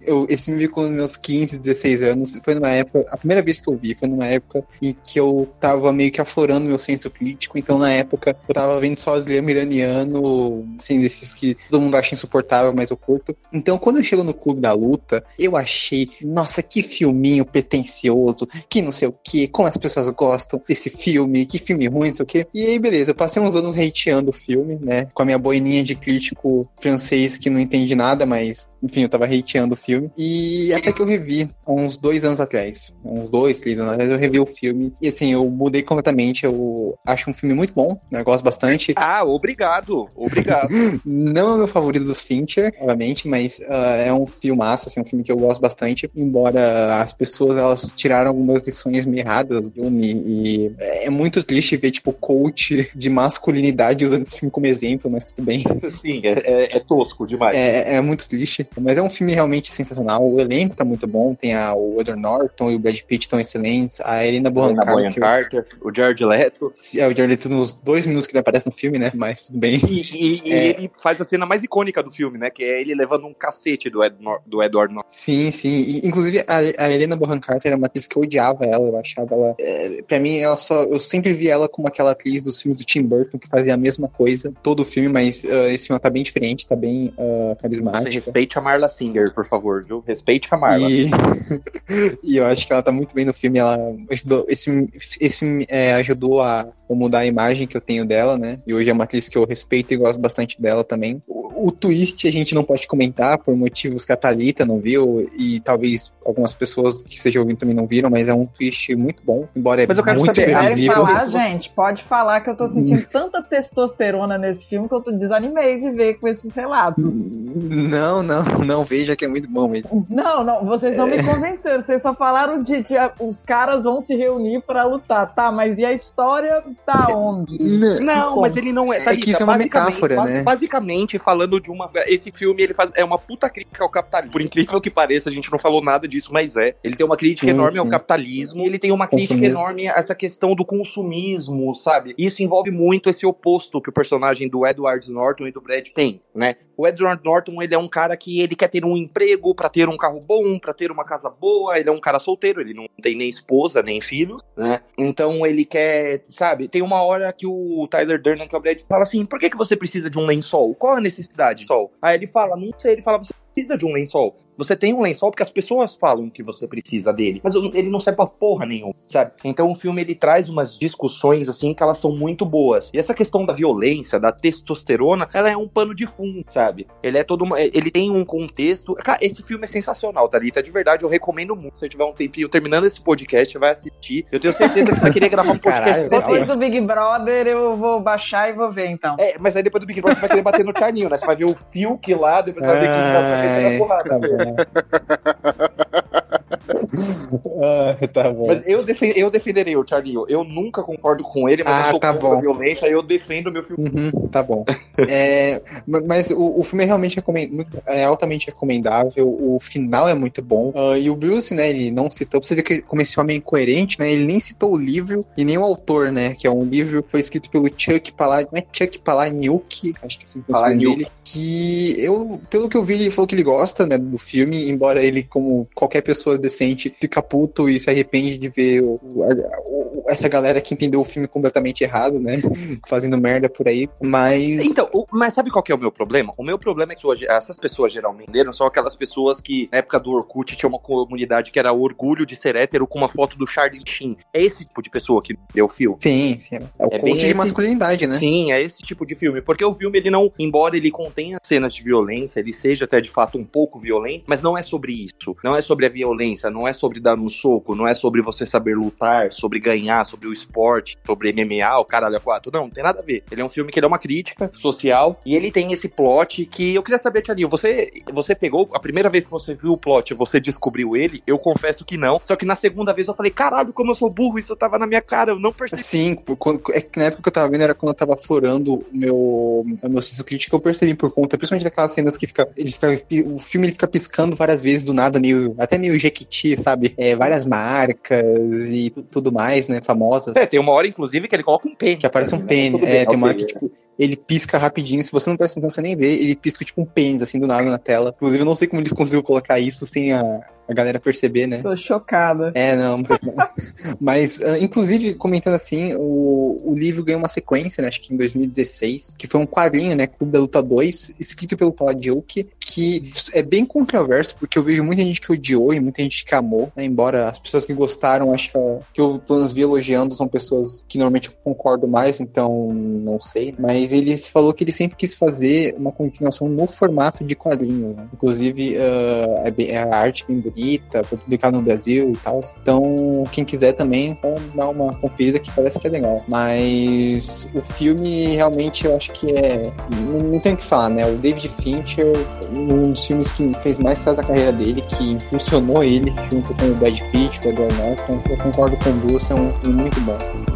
eu, esse filme vi com meus 15, 16 anos, foi numa época, a primeira vez que eu vi foi numa época em que eu tava meio que aflorando meu senso crítico, então na época eu tava vendo só drama iraniano, assim, desses que todo mundo acha insuportável, mas eu curto. Então quando eu chego no Clube da Luta, eu achei, nossa, que filminho pretencioso, que não sei o que, como as pessoas gostam desse filme, que filme ruim, não sei o que. E aí, beleza, eu passei uns anos hateando o filme, né, com a minha boininha de crítico francês que não entende nada, mas, enfim, eu tava hateando o filme. E até que eu revi, há uns dois anos atrás, uns dois, três anos atrás, eu revi o filme. E assim, eu mudei completamente, eu acho um filme muito bom, né, eu gosto bastante. Ah, obrigado, obrigado. (laughs) Não é o meu favorito do Fincher, obviamente, mas ah, é um filmaço, assim, um filme que eu gosto bastante. Embora as pessoas elas tiraram algumas lições meio erradas do filme e é muito triste ver tipo coach de masculinidade usando esse filme como exemplo, mas tudo bem. Sim, é, é- é tosco demais. É, é muito triste, mas é um filme realmente sensacional. O elenco tá muito bom, tem a, o Edward Norton e o Brad Pitt estão excelentes, a Helena Bonham Carter. Carter, o Jared Leto. É, o Jared Leto nos dois minutos que ele aparece no filme, né? Mas tudo bem. E, e- e É. ele faz a cena mais icônica do filme, né? Que é ele levando um cacete do, Ed do Edward Norton. Sim, sim. E, inclusive, a, a Helena Bonham Carter era uma atriz que eu odiava ela. Eu achava ela. É, pra mim, ela só. Eu sempre vi ela como aquela atriz dos filmes do Tim Burton que fazia a mesma coisa todo o filme, mas ah, esse filme tá bem diferente, tá bem Você carismática. respeite a Marla Singer, por favor, viu? Respeite a Marla. E, (laughs) e eu acho que ela tá muito bem no filme. Ela ajudou. Esse, esse filme é, ajudou a mudar a imagem que eu tenho dela, né? E hoje é uma atriz que eu respeito e gosto bastante dela também. O, twist a gente não pode comentar por motivos que a Thalita não viu e talvez algumas pessoas que estejam ouvindo também não viram, mas é um twist muito bom, embora Mas eu é quero muito saber, previsível. falar, gente? Pode falar que eu tô sentindo (laughs) tanta testosterona nesse filme que eu tô desanimei de ver com esses relatos. Não, não, não, veja que é muito bom mesmo. Não, não, vocês não me convenceram. Vocês só falaram de, de os caras vão se reunir pra lutar. Tá, mas e a história tá onde? Não, Como? mas ele não é. É que isso é uma basicamente- metáfora, né? Basicamente, falando de uma. Esse filme ele faz, é uma puta crítica ao capitalismo. Por incrível que pareça, a gente não falou nada disso, mas é. Ele tem uma crítica Sim, enorme ao sim. capitalismo. E ele tem uma crítica enorme a essa questão do consumismo, sabe? Isso envolve muito esse oposto que o personagem do Edward Norton e do Brad tem, né? O Edward Norton, ele é um cara que ele quer ter um emprego pra ter um carro bom, pra ter uma casa boa. Ele é um cara solteiro, ele não tem nem esposa, nem filhos, né? Então ele quer, sabe? Tem uma hora que o Tyler Durden, que é o Brad, fala assim: por que, que você precisa de um lençol? Qual a necessidade sol? Aí ele fala: não sei. Ele fala: você precisa de um lençol. Você tem um lençol porque as pessoas falam que você precisa dele, mas eu- ele não serve pra porra nenhuma, sabe? Então o filme ele traz umas discussões assim que elas são muito boas. E essa questão da violência, da testosterona, ela é um pano de fundo, sabe? Ele é todo uma, ele tem um contexto. Cara, esse filme é sensacional, Thalita, de verdade eu recomendo muito. Se você tiver um tempinho terminando esse podcast, vai assistir. Eu tenho certeza que você vai querer gravar um podcast Caralho, só Depois do Big Brother eu vou baixar e vou ver então. É, mas aí depois do Big Brother você vai querer bater no Charninho, né? Você vai ver o Fiuk lá, depois você vai ver que vai Ai, porrada. tá. (laughs) (laughs) ah, tá bom. Mas eu, defen eu defenderei o Charlinho. Eu nunca concordo com ele, mas Ah, eu sou tá contra a violência eu defendo meu filme. Uhum, tá bom. É, ma- mas o, o filme é realmente muito- é altamente recomendável. O final é muito bom. Ah, e o Bruce, né, ele não citou. Pra você ver que como esse homem é incoerente, né? Ele nem citou o livro e nem o autor, né? Que é um livro que foi escrito pelo Chuck Palahniuk. Não é Chuck Palahniuk? Acho que é assim o Palahniuk. dele. Que eu, pelo que eu vi, ele falou que ele gosta, né, do filme, embora ele, como qualquer pessoa decente, fica puto e se arrepende de ver o- o- essa galera que entendeu o filme completamente errado, né? (laughs) Fazendo merda por aí. Mas. Então, o- mas sabe qual que é o meu problema? O meu problema é que hoje, essas pessoas geralmente entenderam são aquelas pessoas que, na época do Orkut, tinha uma comunidade que era orgulho de ser hétero com uma foto do Charlie Sheen. É esse tipo de pessoa que deu o filme. Sim, sim. É o É coach de esse- masculinidade, né? Sim, é esse tipo de filme. Porque o filme, ele não, embora ele contenha cenas de violência, ele seja até de fato um pouco violento, mas não é sobre isso. Não é sobre a violência. Não é sobre dar um soco, não é sobre você saber lutar, sobre ganhar, sobre o esporte, sobre MMA, o caralho a quatro. Não, não tem nada a ver. Ele é um filme que é uma crítica social e ele tem esse plot que eu queria saber, Tia você, você pegou, a primeira vez que você viu o plot, você descobriu ele? Eu confesso que não. Só que na segunda vez eu falei, caralho, como eu sou burro, isso tava na minha cara, eu não percebi. Sim, é que na época que eu tava vendo era quando eu tava florando o meu, meu senso crítico, eu percebi por conta, principalmente daquelas cenas que fica, ele fica, o filme ele fica piscando várias vezes do nada, meio, até meio sabe? É, várias marcas e tudo mais, né, famosas. É, tem uma hora, inclusive, que ele coloca um pênis. Que aparece um né? pênis, é, tem uma hora que, tipo, ele pisca rapidinho. Se você não presta atenção, você nem vê. Ele pisca tipo um pênis, assim, do nada na tela. Inclusive, eu não sei como ele conseguiu colocar isso sem a, a galera perceber, né? Tô chocada. É, não. Mas, uh, (laughs) inclusive, comentando assim, o, o livro ganhou uma sequência, né? Acho que em 2016, que foi um quadrinho, né? Clube da Luta 2, escrito pelo Paul Diouk, que é bem controverso, porque eu vejo muita gente que odiou e muita gente que amou, né? Embora as pessoas que gostaram, acho que, eu pelo menos vi elogiando, são pessoas que normalmente eu concordo mais, então não sei. Né? Mas ele falou que ele sempre quis fazer uma continuação no formato de quadrinho. Né? Inclusive, uh, é, bem, é a arte bem bonita, foi publicado no Brasil e tal. Então, quem quiser também, só dar uma conferida que parece que é legal. Mas o filme realmente eu acho que é. Não, não tem o que falar, né? O David Fincher um dos filmes que fez mais sucesso da carreira dele, que impulsionou ele junto com o Brad Pitt, o Edward Norton. Eu concordo com o Bruce, é um filme muito bom.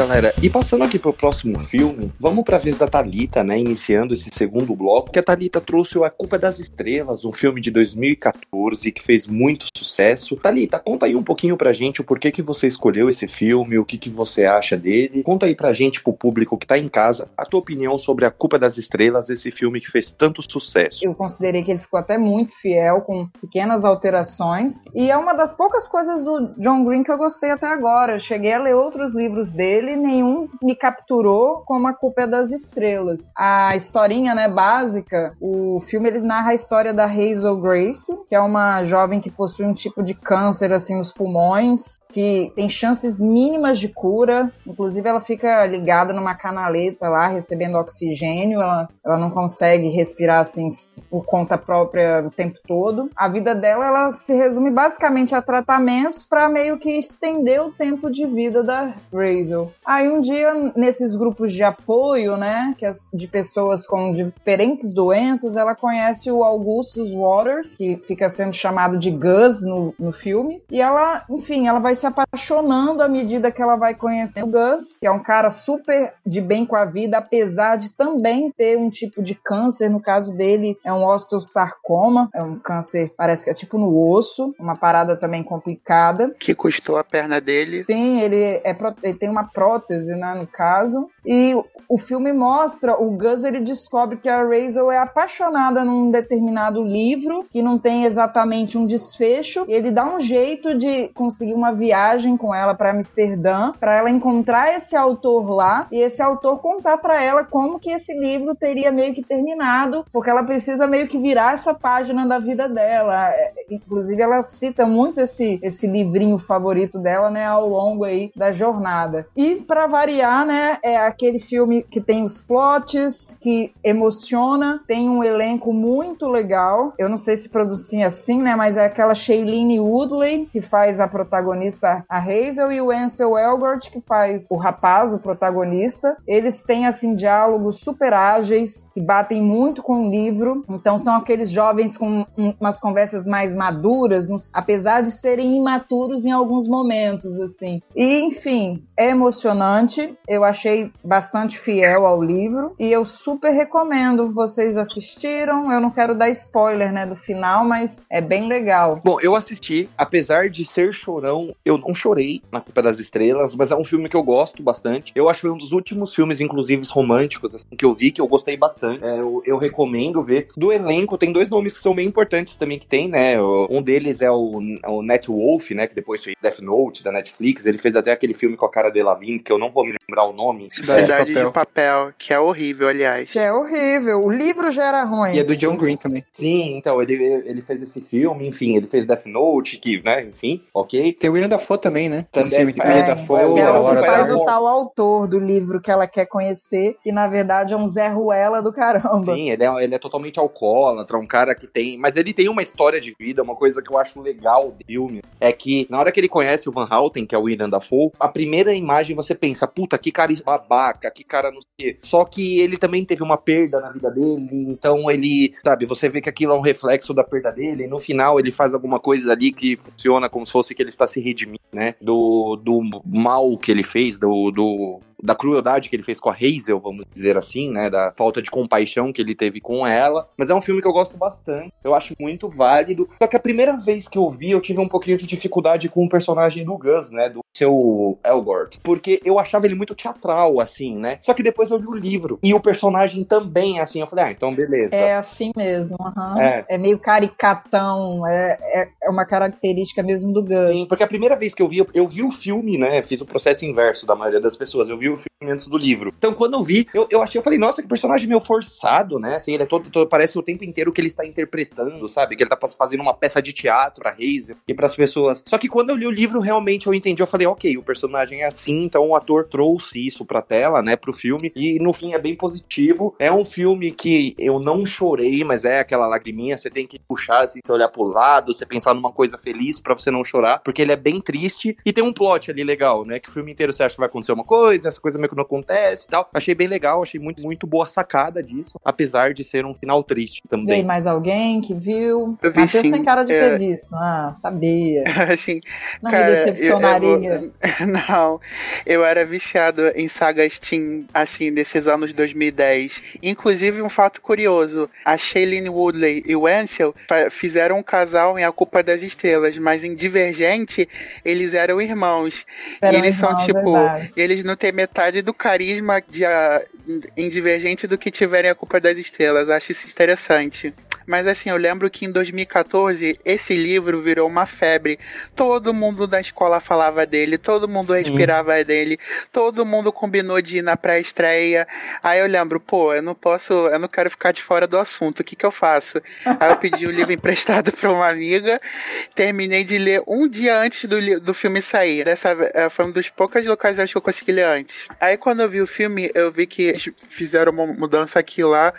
Galera, e passando aqui pro próximo filme, vamos pra vez da Talita, né? Iniciando esse segundo bloco, que a Talita trouxe o A Culpa das Estrelas, um filme de 2014 que fez muito sucesso. Talita, conta aí um pouquinho pra gente o porquê que você escolheu esse filme, o que, que você acha dele. Conta aí pra gente, pro público que tá em casa, a tua opinião sobre A Culpa das Estrelas, esse filme que fez tanto sucesso. Eu considerei que ele ficou até muito fiel, com pequenas alterações, e é uma das poucas coisas do John Green que eu gostei até agora. Eu cheguei a ler outros livros dele dele, nenhum me capturou como a culpa é das estrelas. A historinha, né, básica, o filme ele narra a história da Hazel Grace, que é uma jovem que possui um tipo de câncer assim nos pulmões, que tem chances mínimas de cura. Inclusive ela fica ligada numa canaleta lá recebendo oxigênio, ela, ela não consegue respirar assim por conta própria o tempo todo. A vida dela ela se resume basicamente a tratamentos para meio que estender o tempo de vida da Hazel. Aí um dia, nesses grupos de apoio, né, que as, de pessoas com diferentes doenças, ela conhece o Augustus Waters, que fica sendo chamado de Gus no, no filme. E ela, enfim, ela vai se apaixonando à medida que ela vai conhecendo o Gus, que é um cara super de bem com a vida, apesar de também ter um tipo de câncer. No caso dele, é um osteosarcoma, é um câncer, parece que é tipo no osso, uma parada também complicada. Que custou a perna dele. Sim, ele, é, ele tem uma prótese prótese, né, no caso. E o filme mostra o Gus ele descobre que a Razel é apaixonada num determinado livro que não tem exatamente um desfecho. ele dá um jeito de conseguir uma viagem com ela para Amsterdã, para ela encontrar esse autor lá e esse autor contar para ela como que esse livro teria meio que terminado, porque ela precisa meio que virar essa página da vida dela. É, inclusive ela cita muito esse esse livrinho favorito dela, né, ao longo aí da jornada. E para variar, né, é aquele filme que tem os plots, que emociona, tem um elenco muito legal. Eu não sei se produzia assim, né, mas é aquela Shailene Woodley que faz a protagonista, a Hazel, e o Ansel Elgort que faz o rapaz, o protagonista. Eles têm, assim, diálogos super ágeis, que batem muito com o livro. Então são aqueles jovens com um, umas conversas mais maduras, apesar de serem imaturos em alguns momentos, assim. E, enfim, é emocionante emocionante. Eu achei bastante fiel ao livro e eu super recomendo. Vocês assistiram? Eu não quero dar spoiler, né, do final, mas é bem legal. Bom, eu assisti, apesar de ser chorão, eu não chorei na Culpa das Estrelas, mas é um filme que eu gosto bastante. Eu acho que foi um dos últimos filmes, inclusive românticos, assim, que eu vi, que eu gostei bastante. É, eu, eu, recomendo ver. do elenco, tem dois nomes que são bem importantes também que tem, né? Um deles é o, o Net Wolf, né? Que depois fez Death Note da Netflix. Ele fez até aquele filme com a cara de Lavigne, que eu não vou me lembrar o nome. Cidade, Cidade de, papel. de, papel. que é horrível, aliás. Que é horrível. O livro já era ruim. E é do John Green também. Sim, então, ele, ele fez esse filme, enfim, ele fez Death Note, que, né, enfim, ok. Tem o William Dafoe também, né? Também. Sim, é, William Dafoe, é, é o que faz o tal autor do livro que ela quer conhecer, e na verdade é um Zé Ruela do caramba. Sim, ele é, ele é totalmente alcoólatra, um cara que tem. Mas ele tem uma história de vida, uma coisa que eu acho legal do filme. É que na hora que ele conhece o Van Houten, que é o William Dafoe, a primeira imagem você pensa, puta, que cara babaca, que cara não sei. Só que ele também teve uma perda na vida dele, então ele, sabe, você vê que aquilo é um reflexo da perda dele, e no final ele faz alguma coisa ali que funciona como se fosse que ele está se redimindo, né? Do, do mal que ele fez, do, do da crueldade que ele fez com a Hazel, vamos dizer assim, né? Da falta de compaixão que ele teve com ela. Mas é um filme que eu gosto bastante. Eu acho muito válido. Só que a primeira vez que eu vi, eu tive um pouquinho de dificuldade com o personagem do Gus, né? Do seu Elgort. Porque eu achava ele muito teatral, assim, né? Só que depois eu li o livro. E o personagem também, assim, eu falei, ah, então beleza. É assim mesmo. Uhum. É. é meio caricatão. É, é, é, uma característica mesmo do Gus. Sim, porque a primeira vez que eu vi, eu, eu vi o filme, né? Fiz o processo inverso da maioria das pessoas. Eu vi o filme antes do livro. Então, quando eu vi, eu, eu achei, eu falei, nossa, que personagem meio forçado, né? Assim, ele é todo, todo, parece o tempo inteiro que ele está interpretando, sabe? Que ele tá fazendo uma peça de teatro pra Hazel e pras pessoas. Só que quando eu li o livro, realmente eu entendi, eu falei, ok, o personagem é assim, então o ator trouxe isso pra tela, né, pro filme, e no fim é bem positivo. É um filme que eu não chorei, mas é aquela lagriminha, você tem que puxar, assim, você olhar pro lado, você pensar numa coisa feliz para você não chorar, porque ele é bem triste e tem um plot ali legal, né, que o filme inteiro você acha que vai acontecer uma coisa, essa coisa meio que não acontece e tal. Achei bem legal, achei muito, muito boa sacada disso, apesar de ser um final triste também. Tem mais alguém que viu? Eu vi, Matheus tem cara de é... ter visto. Ah, sabia. (laughs) assim, não cara, me decepcionaria. Eu, eu (laughs) não, eu era viciado em sagas teen, assim, desses anos 2010. Inclusive, um fato curioso, a Shailene Woodley e o Ansel fizeram um casal em A Culpa das Estrelas, mas em Divergente, eles eram irmãos. Eram e eles irmãos, são, tipo, verdade. eles não têm metade do carisma de, a, em Divergente do que tiverem A Culpa das Estrelas. Acho isso interessante. Mas assim, eu lembro que em 2014 esse livro virou uma febre. Todo mundo da escola falava dele, todo mundo Sim. respirava dele, todo mundo combinou de ir na pré-estreia. Aí eu lembro, pô, eu não posso, eu não quero ficar de fora do assunto. O que que eu faço? Aí eu pedi o livro (laughs) emprestado para uma amiga, terminei de ler um dia antes do, do filme sair. Dessa eh, foi uma das poucas locais que eu consegui ler antes. Aí quando eu vi o filme, eu vi que fizeram uma mudança aqui e lá,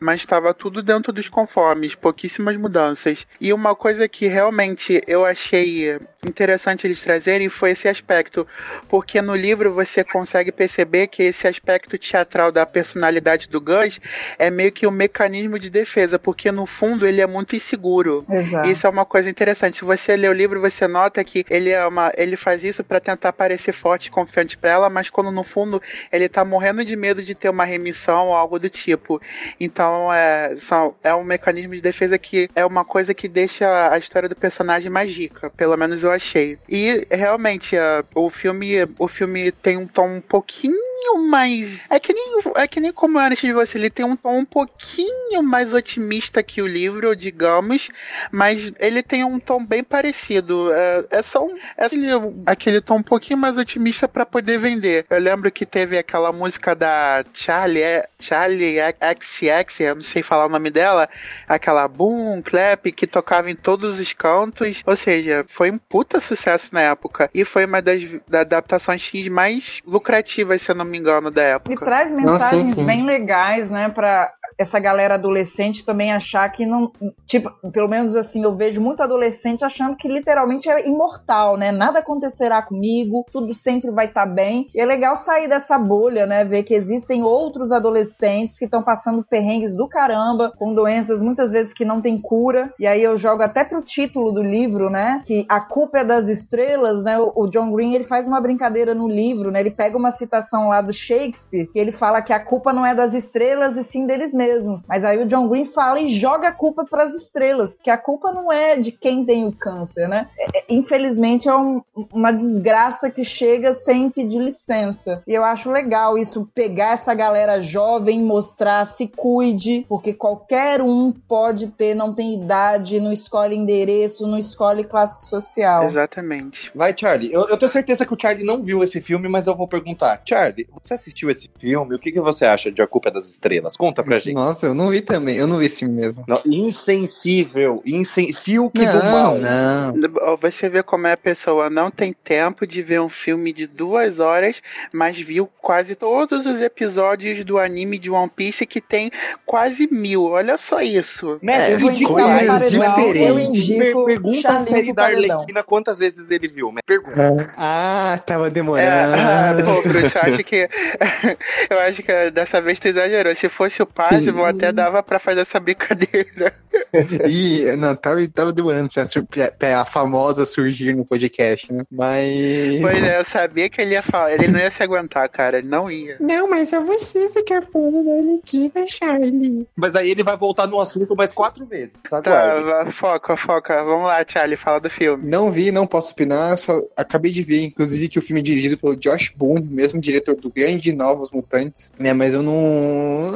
mas estava tudo dentro dos conformes nomes, pouquíssimas mudanças. E uma coisa que realmente eu achei interessante eles trazerem foi esse aspecto, porque no livro você consegue perceber que esse aspecto teatral da personalidade do Gus é meio que um mecanismo de defesa, porque no fundo ele é muito inseguro. Exato. Isso é uma coisa interessante. Se você lê o livro, você nota que ele é uma, ele faz isso para tentar parecer forte e confiante para ela, mas quando no fundo ele tá morrendo de medo de ter uma remissão ou algo do tipo. Então é, são, é um mecanismo de defesa que é uma coisa que deixa a história do personagem mais rica, pelo menos eu achei. E realmente uh, o filme o filme tem um tom um pouquinho mais é que nem é que nem como antes de você, ele tem um tom um pouquinho mais otimista que o livro, digamos, mas ele tem um tom bem parecido. É, é só um, é aquele, aquele tom um pouquinho mais otimista para poder vender. Eu lembro que teve aquela música da Charlie, é, Charlie XX, eu não sei falar o nome dela, aquela boom, clap, que tocava em todos os cantos. Ou seja, foi um puta sucesso na época. E foi uma das, das adaptações mais lucrativas, se eu não me engano, da época. E traz mensagens não, sim, sim. bem legais, né, pra essa galera adolescente também achar que não. Tipo, pelo menos assim, eu vejo muito adolescente achando que literalmente é imortal, né? Nada acontecerá comigo, tudo sempre vai estar tá bem. E é legal sair dessa bolha, né? Ver que existem outros adolescentes que estão passando perrengues do caramba, com doenças muitas vezes que não tem cura. E aí eu jogo até pro título do livro, né? Que a culpa é das estrelas, né? O John Green ele faz uma brincadeira no livro, né? Ele pega uma citação lá do Shakespeare, que ele fala que a culpa não é das estrelas e sim deles mesmos mesmos. Mas aí o John Green fala e joga a culpa para as estrelas, porque a culpa não é de quem tem o câncer, né? É, é, infelizmente é um, uma desgraça que chega sem pedir licença. E eu acho legal isso, pegar essa galera jovem, mostrar se cuide, porque qualquer um pode ter, não tem idade, não escolhe endereço, não escolhe classe social. Exatamente. Vai, Charlie. Eu, eu tenho certeza que o Charlie não viu esse filme, mas eu vou perguntar. Charlie, você assistiu esse filme? O que, que você acha de A Culpa é das Estrelas? Conta pra gente. (laughs) Nossa, eu não vi também. Eu não vi esse filme mesmo. Não, insensível. Insen... Não, do mal. Não. Você vê como é a pessoa não tem tempo de ver um filme de duas horas, mas viu quase todos os episódios do anime de One Piece que tem quase mil. Olha só isso. Né, É, eu indico coisas diferentes. Eu Per- pergunta a série da. Arlequina quantas vezes ele viu. né? Pergunta. Ah, tava É, demorando. pô, Bruce, eu acho que (laughs) eu acho que dessa vez tu exagerou. Se fosse o Pásimo, até dava pra fazer essa brincadeira. (laughs) Ih, não, tava, tava demorando pra, sur- pra- pra a famosa surgir no podcast, né? Mas. Pois é, eu sabia que ele ia falar, ele não ia se aguentar, cara, ele não ia. Não, mas é você ficar falando da Arlequina, Charlie. Mas aí ele vai voltar no assunto mais quatro vezes. Tá, foca, foca. Vamos lá, Charlie, fala do filme. Não vi, não posso opinar, só acabei de ver, inclusive, que o filme é dirigido pelo Josh Boone, mesmo diretor do Grande Novos Mutantes, né? Mas eu não-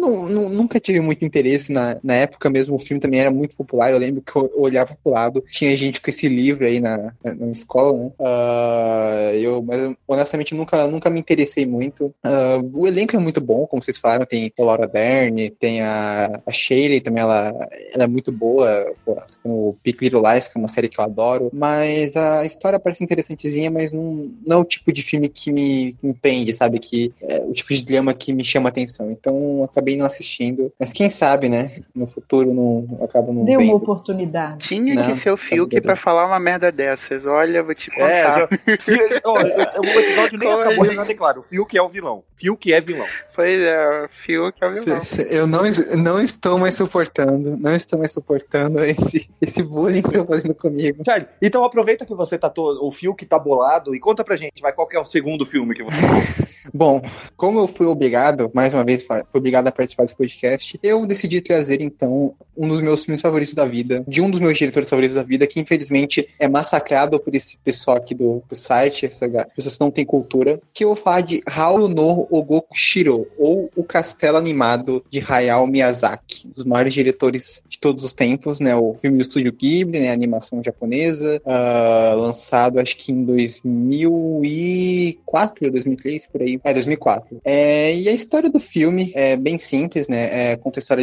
não- nunca tive muito interesse na, na época mesmo, o filme também era muito popular, eu lembro que eu olhava pro lado, tinha gente com esse livro aí na, na, escola, né? Ah, eu, mas honestamente nunca, nunca me interessei muito. Ah, o elenco é muito bom, como vocês falaram, tem a Laura Dern, tem a, a Shaylee também, ela, ela é muito boa, o Big Little Lies, que é uma série que eu adoro, mas a história parece interessantezinha, mas não, não é o tipo de filme que me, me prende, sabe? Que é o tipo de drama que me chama atenção. Então acabei não. Mas quem sabe, né? No futuro não eu acabo não Dê uma oportunidade. Tinha Não, que ser o Fiuk tá pra falar uma merda dessas. Olha, vou te É, contar. já- (laughs) Fio- olha, o episódio nem Como acabou, ele- ele já declara. O Fiuk é o vilão. Fiuk é vilão. Pois é, o Fiuk é o vilão. Eu não, não estou mais suportando, não estou mais suportando esse, esse bullying que estão fazendo comigo. Charlie, então aproveita que você tá todo. O Fiuk tá bolado e conta pra gente, vai, qual que é o segundo filme que você. (laughs) Bom, como eu fui obrigado, mais uma vez, fui obrigado a participar desse podcast, eu decidi trazer, então, um dos meus filmes favoritos da vida, de um dos meus diretores favoritos da vida, que infelizmente é massacrado por esse pessoal aqui do, do site, essa pessoas que não têm cultura, que eu vou falar de Haru no Ogoku Shiro, ou O Castelo Animado de Hayao Miyazaki, um dos maiores diretores de todos os tempos, né? O filme do Estúdio Ghibli, né? A animação japonesa, ah, lançado acho que em 2004 ou 2003, por aí. É, 2004. É, e a história do filme é bem simples, né? É,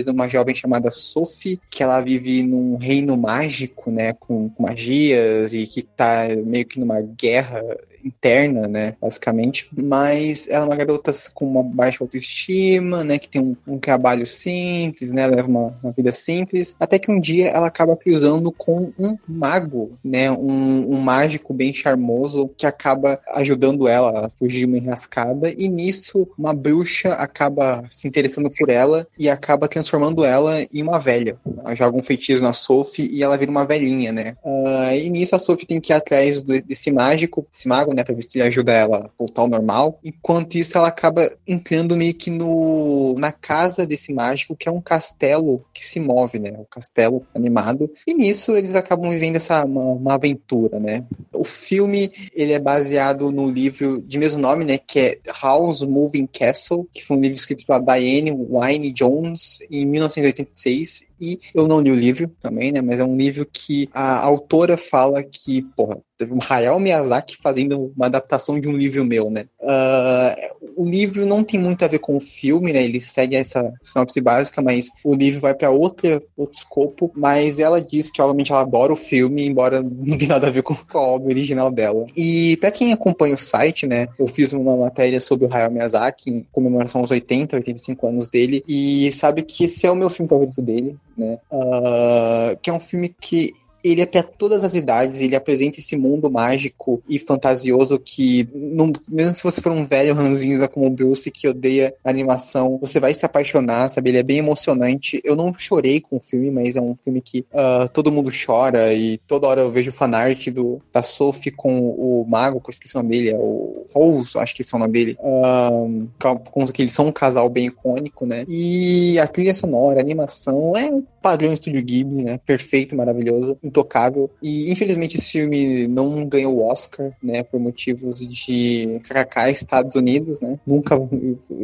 de uma jovem chamada Sophie, que ela vive num reino mágico, né? Com, com magias e que tá meio que numa guerra interna, né, basicamente, mas ela é uma garota com uma baixa autoestima, né, que tem um, um trabalho simples, né, leva uma, uma vida simples, até que um dia ela acaba cruzando com um mago, né, um, um mágico bem charmoso que acaba ajudando ela a fugir de uma enrascada e nisso uma bruxa acaba se interessando por ela e acaba transformando ela em uma velha. Ela joga um feitiço na Sophie e ela vira uma velhinha, né. Ah, e nisso a Sophie tem que ir atrás desse mágico, esse mago, né, pra ver se ele ajuda ela a voltar ao normal. Enquanto isso, ela acaba entrando meio que no na casa desse mágico, que é um castelo que se move, né, o castelo animado. E nisso eles acabam vivendo essa uma, uma aventura, né. O filme ele é baseado no livro de mesmo nome, né, que é House Moving Castle, que foi um livro escrito pela Diane Wynne Jones em 1986 e eu não li o livro também, né? Mas é um livro que a autora fala que, porra, um Hayao Miyazaki fazendo uma adaptação de um livro meu, né? Ah, o livro não tem muito a ver com o filme, né? Ele segue essa sinopse básica, mas o livro vai para outro escopo. Mas ela diz que, obviamente, ela adora o filme, embora não tenha nada a ver com a obra original dela. E para quem acompanha o site, né? Eu fiz uma matéria sobre o Hayao Miyazaki em comemoração aos 80, 85 anos dele. E sabe que esse é o meu filme favorito dele, né? Ah, que é um filme que ele é para todas as idades, ele apresenta esse mundo mágico e fantasioso que, não, mesmo se você for um velho ranzinza como o Bruce que odeia animação, você vai se apaixonar, sabe? Ele é bem emocionante. Eu não chorei com o filme, mas é um filme que uh, todo mundo chora e toda hora eu vejo fanart do, da Sophie com o mago, que eu esqueci o nome dele, é o Rose, acho que esse é o nome dele. Um, com que eles são um casal bem icônico, né? E a trilha sonora, a animação é um padrão Estúdio Ghibli, né? Perfeito, maravilhoso, intocável. E infelizmente esse filme não ganhou o Oscar, né? Por motivos de KKK Estados Unidos, né? Nunca.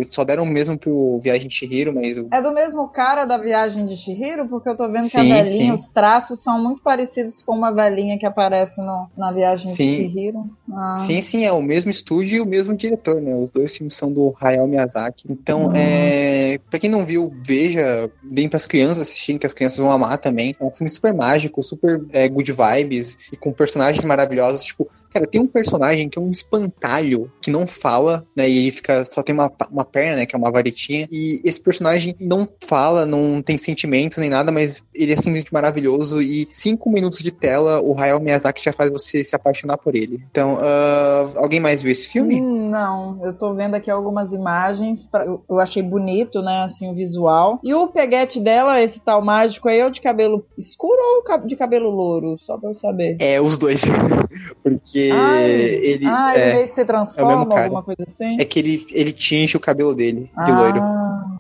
Só deram mesmo pro Viagem de Shihiro, mas. É do mesmo cara da Viagem de Shihiro? Porque eu tô vendo sim, que a velhinha, sim. os traços são muito parecidos com uma velhinha que aparece no, na Viagem sim. de Shihiro. Ah. Sim, sim, é o mesmo estúdio e o mesmo diretor, né? Os dois filmes são do Hayao Miyazaki. Então, uhum. é. Pra quem não viu, veja, bem pras crianças assistirem, que as crianças vão amar também. É um filme super mágico, super é, good vibes e com personagens maravilhosos. Tipo, Cara, tem um personagem que é um espantalho que não fala, né? E ele fica. Só tem uma, uma perna, né? Que é uma varetinha. E esse personagem não fala, não tem sentimentos nem nada, mas ele é simplesmente maravilhoso. E cinco minutos de tela, o Hayao Miyazaki já faz você se apaixonar por ele. Então, uh, alguém mais viu esse filme? Não, eu tô vendo aqui algumas imagens. Pra, eu achei bonito, né? Assim, o visual. E o peguete dela, esse tal mágico aí, é o de cabelo escuro ou de cabelo louro? Só pra eu saber. É, os dois. (laughs) Porque porque ai, ele. Ah, ele é, meio que se transforma, é alguma coisa assim? É que ele, ele tinge o cabelo dele de ah, loiro.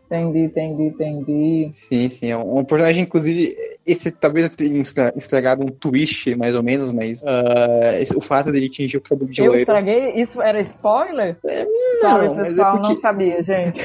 Entendi, entendi, entendi. Sim, sim. É um, personagem, inclusive, esse talvez tenha estragado um twist, mais ou menos, mas uh, esse, o fato dele tingir o cabelo de eu loiro. Eu estraguei? Isso era spoiler? É, não, Sabe, é pessoal, é porque... não sabia, (laughs) gente.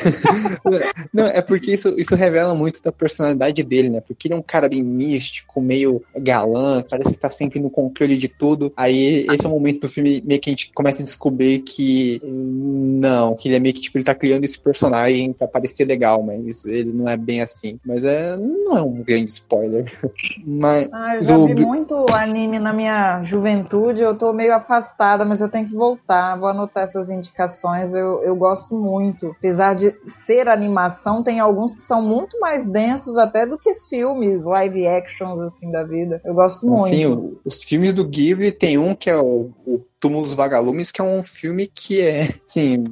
não, é porque isso, isso revela muito da personalidade dele, né? Porque ele é um cara bem místico, meio galã, parece que tá sempre no controle de tudo. Aí esse é um momento do filme meio que a gente começa a descobrir que não, que ele é meio que tipo, ele tá criando esse personagem pra parecer legal, mas ele não é bem assim. Mas é, não é um grande spoiler. (laughs) mas ah, eu já o... vi muito anime na minha juventude, eu tô meio afastada, mas eu tenho que voltar, vou anotar essas indicações, eu, eu gosto muito. Apesar de ser animação, tem alguns que são muito mais densos até do que filmes, live actions, assim, da vida. Eu gosto muito. Sim, os filmes do Ghibli tem um que é o, o Túmulos Vagalumes, que é um filme que é, (laughs) assim,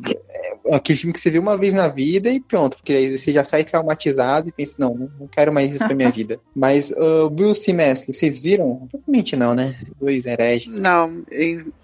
é aquele filme que você vê uma vez na vida e pronto, porque aí você já sai traumatizado e pensa, não, não quero mais isso pra minha vida. (laughs) Mas, uh, Bruce Mestre, vocês viram? Provavelmente não, né? Dois hereges. Não,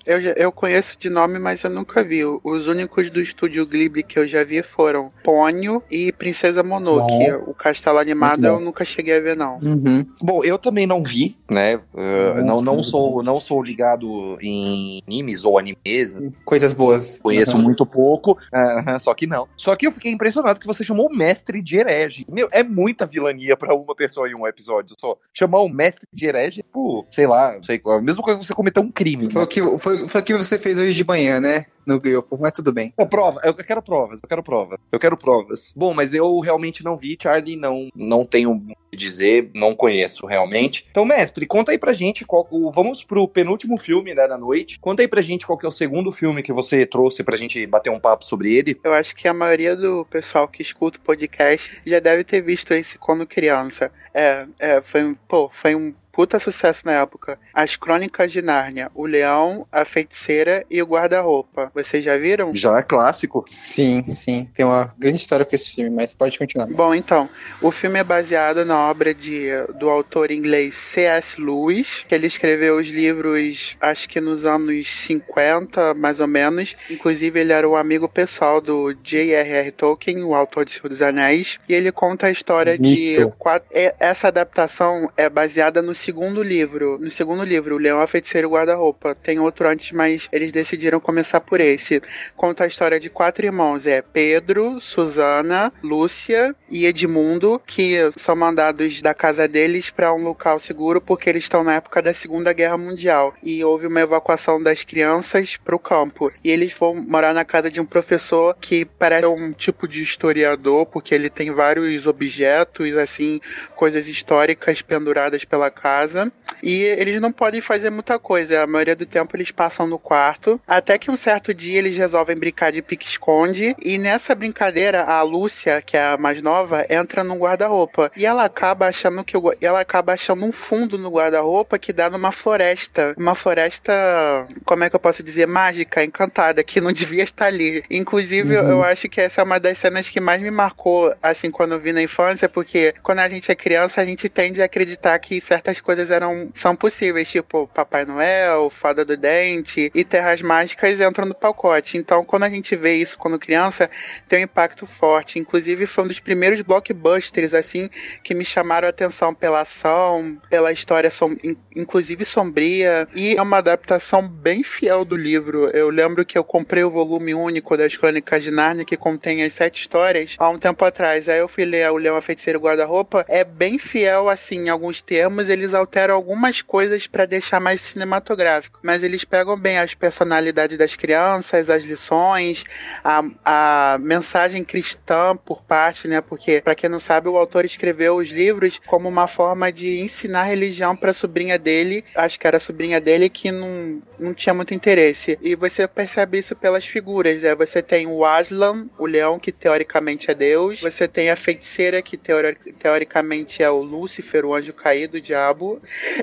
eu, eu conheço de nome, mas eu nunca vi. Os únicos do estúdio Ghibli que eu já vi foram Ponyo e Princesa Mononoke. O castelo animado eu nunca cheguei a ver, não. Uhum. Bom, eu também não vi, né? Uh, não, não, sou, não sou ligado em animes ou animes. Coisas boas. Conheço uhum. muito pouco, uh, só que não. Só que eu fiquei impressionado que você chamou o mestre de herege. Meu, é muita vilania pra uma pessoa em um episódio só. Chamar o mestre de herege, pô, sei lá, sei qual. A mesma coisa que você cometeu um crime. Foi, né? o que, foi, foi o que você fez hoje de manhã, né? No grupo, mas tudo bem. É prova, eu quero provas, eu quero provas. Eu quero provas. Bom, mas eu realmente não vi, Charlie, não, não tenho o que dizer, não conheço realmente. Então, mestre, conta aí pra gente qual. Vamos pro penúltimo filme né, da noite. Conta aí pra gente qual que é o segundo filme que você trouxe pra gente bater um papo sobre ele. Eu acho que a maioria do pessoal que escuta o podcast já deve ter visto esse quando criança. É, é foi, pô, foi um puta sucesso na época. As Crônicas de Nárnia, O Leão, A Feiticeira e o Guarda-Roupa. Vocês já viram? Já é clássico. Sim, sim. Tem uma grande história com esse filme, mas pode continuar. Bom, então, o filme é baseado na obra de, do autor inglês C.S. Lewis, que ele escreveu os livros, acho que nos anos 50, mais ou menos. Inclusive, ele era um amigo pessoal do J.R.R. Tolkien, o autor de Senhor dos Anéis, e ele conta a história Mito. de quatro... Essa adaptação é baseada no segundo livro, no segundo livro, O Leão, a Feiticeira e o Guarda-Roupa. Tem outro antes, mas eles decidiram começar por esse. Conta a história de quatro irmãos, é Pedro, Susana, Lúcia e Edmundo, que são mandados da casa deles para um local seguro porque eles estão na época da Segunda Guerra Mundial e houve uma evacuação das crianças para o campo. E eles vão morar na casa de um professor que parece um tipo de historiador, porque ele tem vários objetos, assim, coisas históricas penduradas pela casa casa e eles não podem fazer muita coisa. A maioria do tempo eles passam no quarto. Até que um certo dia eles resolvem brincar de pique-esconde. E nessa brincadeira, a Lúcia, que é a mais nova, entra no guarda-roupa. E ela acaba achando que o, ela acaba achando um fundo no guarda-roupa que dá numa floresta. Uma floresta, como é que eu posso dizer, mágica, encantada, que não (laughs) devia estar ali. Inclusive, uhum. eu acho que essa é uma das cenas que mais me marcou, assim, quando eu vi na infância, porque quando a gente é criança, a gente tende a acreditar que certas coisas eram são possíveis, tipo Papai Noel, Fada do Dente e Terras Mágicas entram no pacote. Então, quando a gente vê isso quando criança, tem um impacto forte. Inclusive, foi um dos primeiros blockbusters, assim, que me chamaram a atenção pela ação, pela história, som inclusive sombria. E é uma adaptação bem fiel do livro. Eu lembro que eu comprei o volume único das Crônicas de Nárnia, que contém as sete histórias, há um tempo atrás. Aí eu fui ler o Leão, a Feiticeira Guarda-Roupa. É bem fiel, assim, em alguns termos. Eles alteram algumas coisas para deixar mais cinematográfico. Mas eles pegam bem as personalidades das crianças, as lições, a, a mensagem cristã por parte, né? Porque, para quem não sabe, o autor escreveu os livros como uma forma de ensinar religião para sobrinha dele, acho que era a sobrinha dele, que não, não tinha muito interesse. E você percebe isso pelas figuras, né? Você tem o Aslan, o leão, que teoricamente é Deus. Você tem a feiticeira, que teori teoricamente é o Lúcifer, o anjo caído, o diabo.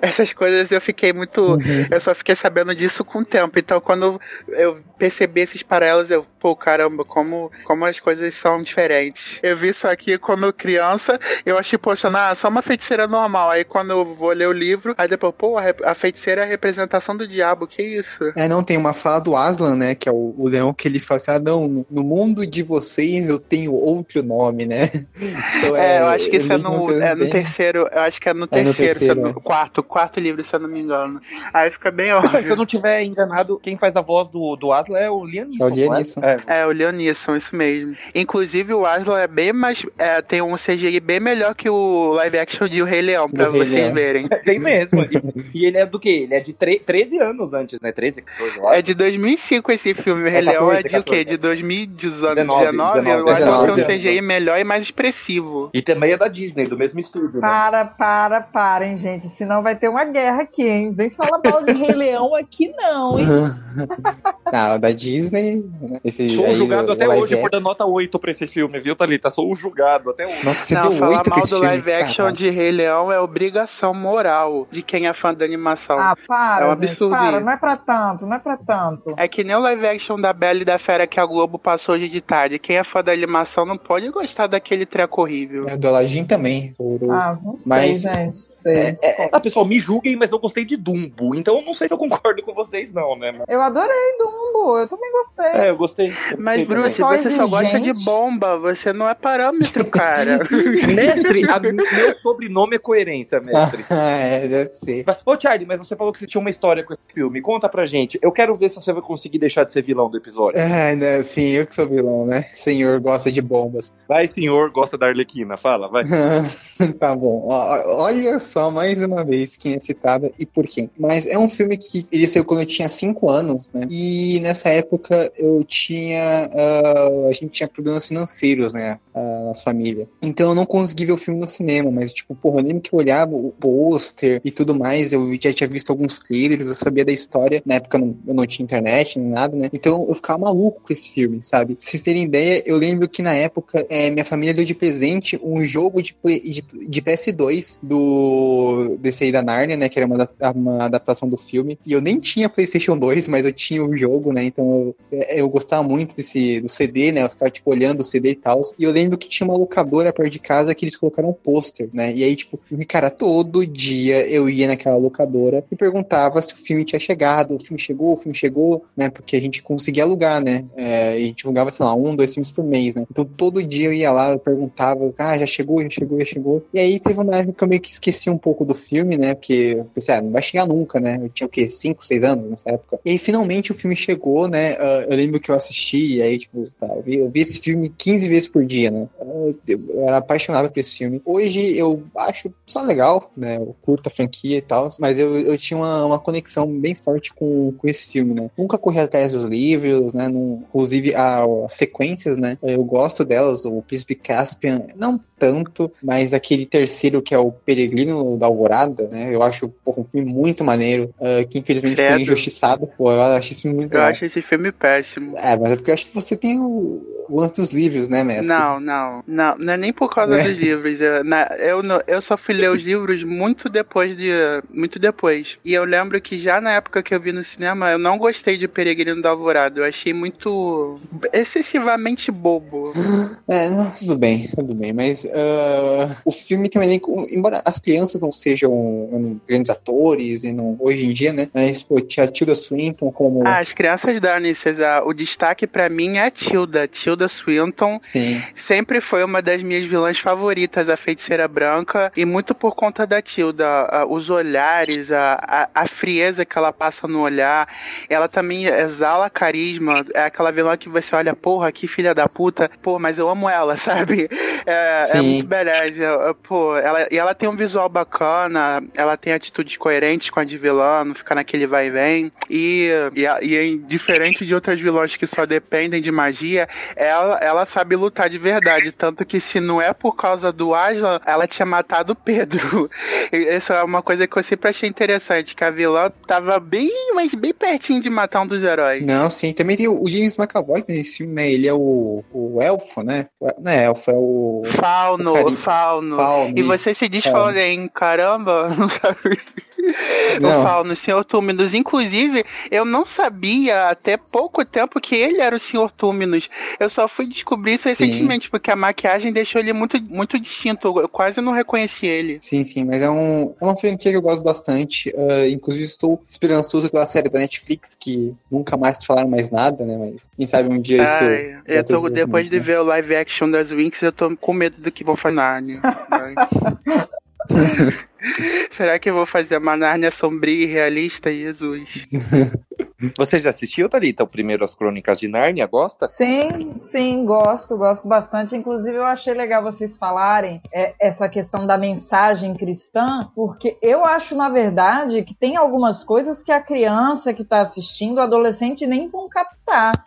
Essas coisas eu fiquei muito. Uhum. Eu só fiquei sabendo disso com o tempo. Então, quando eu percebi esses paralelos, eu, pô, caramba, como, como as coisas são diferentes. Eu vi isso aqui quando criança, eu achei, poxa, não, só uma feiticeira normal. Aí quando eu vou ler o livro, aí depois, pô, a feiticeira é a representação do diabo, que isso? É, não, tem uma fala do Aslan, né, que é o, o leão, que ele fala assim, ah, não, no mundo de vocês eu tenho outro nome, né? (laughs) Então, é, é, eu acho que isso é no, é no terceiro, eu acho que é no é terceiro, no terceiro no, quarto, quarto livro, se eu não me engano. Aí fica bem óbvio. (laughs) Se eu não tiver enganado, quem faz a voz do, do Aslan é o Lianisson. É o Lianisson. É, é, o Lianisson, isso mesmo. Inclusive, o Aslan é bem mais, é, tem um CGI bem melhor que o live action de O Rei Leão, pra do vocês verem. (laughs) tem mesmo. E, e, ele é do quê? Ele é de 13 anos antes, né? 13, 14, É de 2005 esse filme. O Rei é Leão é de 14, o quê? De 2019? 19, 19, eu acho que é um CGI melhor e mais expressivo. E também é da Disney, do mesmo estúdio. Para, né? para, parem, gente. Senão vai ter uma guerra aqui, hein? Vem falar mal de Rei Leão aqui, não, hein? (laughs) não, da Disney. Esse Sou julgado até hoje por dar nota 8 pra esse filme, viu, Thalita? Sou julgado até hoje. Nossa, você não, deu falar 8 mal do live action de Rei Leão é obrigação moral de quem é fã da animação. Ah, para, é um absurdo. Gente, para, não é pra tanto, não é pra tanto. É que nem o live action da Bela e da Fera que a Globo passou hoje de tarde. Quem é fã da animação não pode gostar daquele treco horrível. É, do Aladdin também. Ah, não sei, mas, gente. Sei, é, é, ah, pessoal, me julguem, mas eu gostei de Dumbo. Então eu não sei se eu concordo com vocês, não, né? Eu adorei Dumbo, eu também gostei. É, eu gostei. Mas, Bruce, você exigente. só gosta de bomba, você não é parâmetro, (laughs) cara. mestre, a, (laughs) meu sobrenome é coerência, mestre. (laughs) é, deve ser. Ô, Charlie, mas você falou que você tinha uma história com esse filme. Conta pra gente. Eu quero ver se você vai conseguir deixar de ser vilão do episódio. É, né? Sim, eu que sou vilão, né? Senhor gosta de bombas. Vai, senhor, gosta da Arlequina. Fala, vai. tá bom. Olha só, mais uma vez, quem é citada e por quem. Mas é um filme que ele saiu quando eu tinha 5 anos, né? E nessa época eu tinha. Uh, a gente tinha problemas financeiros, né? Uh, nas famílias. Então eu não consegui ver o filme no cinema, mas, tipo, porra, eu lembro que eu olhava o pôster e tudo mais, eu já tinha visto alguns trailers, eu sabia da história. Na época eu não, eu não tinha internet nem nada, né? Então eu ficava maluco com esse filme, sabe? Pra vocês terem ideia, eu lembro que na época é, minha família deu de presente um jogo de, de, de PS2 do desse aí da Narnia, né? Que era uma, uma adaptação do filme. E eu nem tinha PlayStation 2, mas eu tinha o jogo, né? Então eu, é, eu gostava muito desse do CD, né? Eu ficava tipo olhando o CD e tal. E eu lembro que tinha uma locadora perto de casa que eles colocaram um pôster, né? E aí, tipo, cara, todo dia eu ia naquela locadora e perguntava se o filme tinha chegado, o filme chegou, o filme chegou, né? Porque a gente conseguia alugar, né? É, e a gente alugava, sei lá, um, dois filmes por mês, né? Então todo dia eu ia lá, eu perguntava, ah, já chegou, já chegou, já chegou. E aí teve uma época que eu meio que esqueci um pouco do filme, né? Porque eu pensei, ah, não vai chegar nunca, né? Eu tinha o quê? 5, 6 anos nessa época. E aí finalmente o filme chegou, né? Uh, eu lembro que eu assisti, e aí, tipo, tá, eu, vi, eu vi esse filme 15 vezes por dia, né? Eu, eu era apaixonado por esse filme. Hoje eu acho só legal, né? Eu curto a franquia e tal, mas eu, eu tinha uma, uma conexão bem forte com, com esse filme, né? Nunca corri atrás dos livros, né? Não, inclusive as sequências, né? Eu gosto delas, o Príncipe Caspian, não tanto, mas aquele terceiro que é o Peregrino da Alvorada, né? Eu acho porra, um filme muito maneiro, uh, que infelizmente Credo. foi injustiçado. Pô, eu acho esse filme muito Eu legal. acho esse filme péssimo. É, mas é porque eu acho que você tem o, o lance dos livros, né, mestre? Não, não, não, não é nem por causa é. dos livros. Eu, na, eu, eu só fui ler os livros muito depois de. Muito depois. E eu lembro que já na época que eu vi no cinema, eu não gostei de Peregrino da Alvorada. Eu achei muito. excessivamente bobo. (laughs) É, não, tudo bem, tudo bem. Mas uh, o filme tem um elenco. Embora as crianças não sejam um, grandes atores, e não, hoje em dia, né? Mas, pô, tinha a Tilda Swinton como. Ah, as crianças da César. O destaque para mim é a Tilda. Tilda Swinton. Sim. Sempre foi uma das minhas vilãs favoritas, a feiticeira branca. E muito por conta da Tilda. os olhares, a, a, a frieza que ela passa no olhar. Ela também exala carisma. É aquela vilã que você olha, porra, que filha da puta. Pô, mas eu amo ela, (laughs) sabe? É, é muito beleza. Pô, ela, e ela tem um visual bacana. Ela tem atitudes coerentes com a de vilã, não fica naquele vai e vem. E, e, e é diferente de outras vilões que só dependem de magia, ela, ela sabe lutar de verdade. Tanto que se não é por causa do Aslan, ela tinha matado o Pedro. (laughs) Essa é uma coisa que eu sempre achei interessante, que a vilã tava bem, mas bem pertinho de matar um dos heróis. Não, sim. Também tem o James McAvoy nesse filme, né? Ele é o, o elfo, né? Não é elfo, é o... Fauno, Fauno. Fauno. E você se diz hein? Caramba, (laughs) não sabe... Não. Eu falo no Senhor Túminos. Inclusive, eu não sabia até pouco tempo que ele era o Senhor Túminos. Eu só fui descobrir isso sim. recentemente, porque a maquiagem deixou ele muito, muito distinto. Eu quase não reconheci ele. Sim, sim, mas é, um, é uma franquia que eu gosto bastante. Uh, inclusive, estou esperançoso pela série da Netflix, que nunca mais falaram mais nada, né? Mas quem sabe um dia isso. Ai, eu tô, depois de né? ver o live action das Winx, eu tô com medo do que vão fazer na (laughs) (laughs) Será que eu vou fazer uma Nárnia sombria e realista, Jesus? (laughs) Você já assistiu, Thalita, o primeiro As Crônicas de Nárnia? Gosta? Sim, sim, gosto, gosto bastante. Inclusive, eu achei legal vocês falarem é, essa questão da mensagem cristã, porque eu acho, na verdade, que tem algumas coisas que a criança que está assistindo, o adolescente, nem vão captar.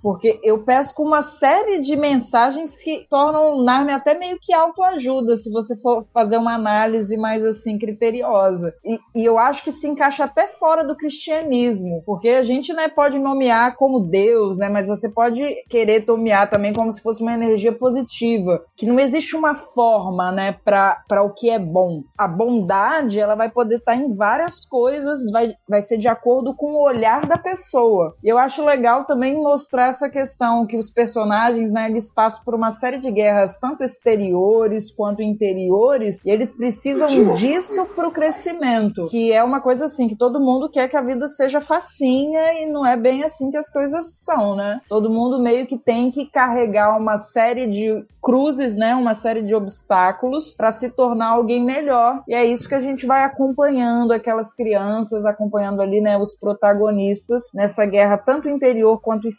Porque eu pesco uma série de mensagens que tornam Nárnia até meio que autoajuda, se você for fazer uma análise mais assim criteriosa. E, e eu acho que se encaixa até fora do cristianismo, porque a gente né, pode nomear como Deus, né, mas você pode querer nomear também como se fosse uma energia positiva, que não existe uma forma, né, para o que é bom. A bondade, ela vai poder estar tá em várias coisas, vai, vai ser de acordo com o olhar da pessoa. E eu acho legal também mostrar essa questão que os personagens, né, eles passam por uma série de guerras, tanto exteriores quanto interiores, e eles precisam disso para o crescimento, que é uma coisa assim, que todo mundo quer que a vida seja facinha e não é bem assim que as coisas são, né? Todo mundo meio que tem que carregar uma série de cruzes, né? Uma série de obstáculos para se tornar alguém melhor. E é isso que a gente vai acompanhando aquelas crianças, acompanhando ali, né, os protagonistas nessa guerra tanto interior quanto exterior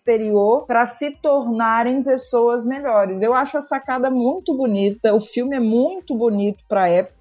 para se tornarem pessoas melhores. Eu acho a sacada muito bonita. O filme é muito bonito para época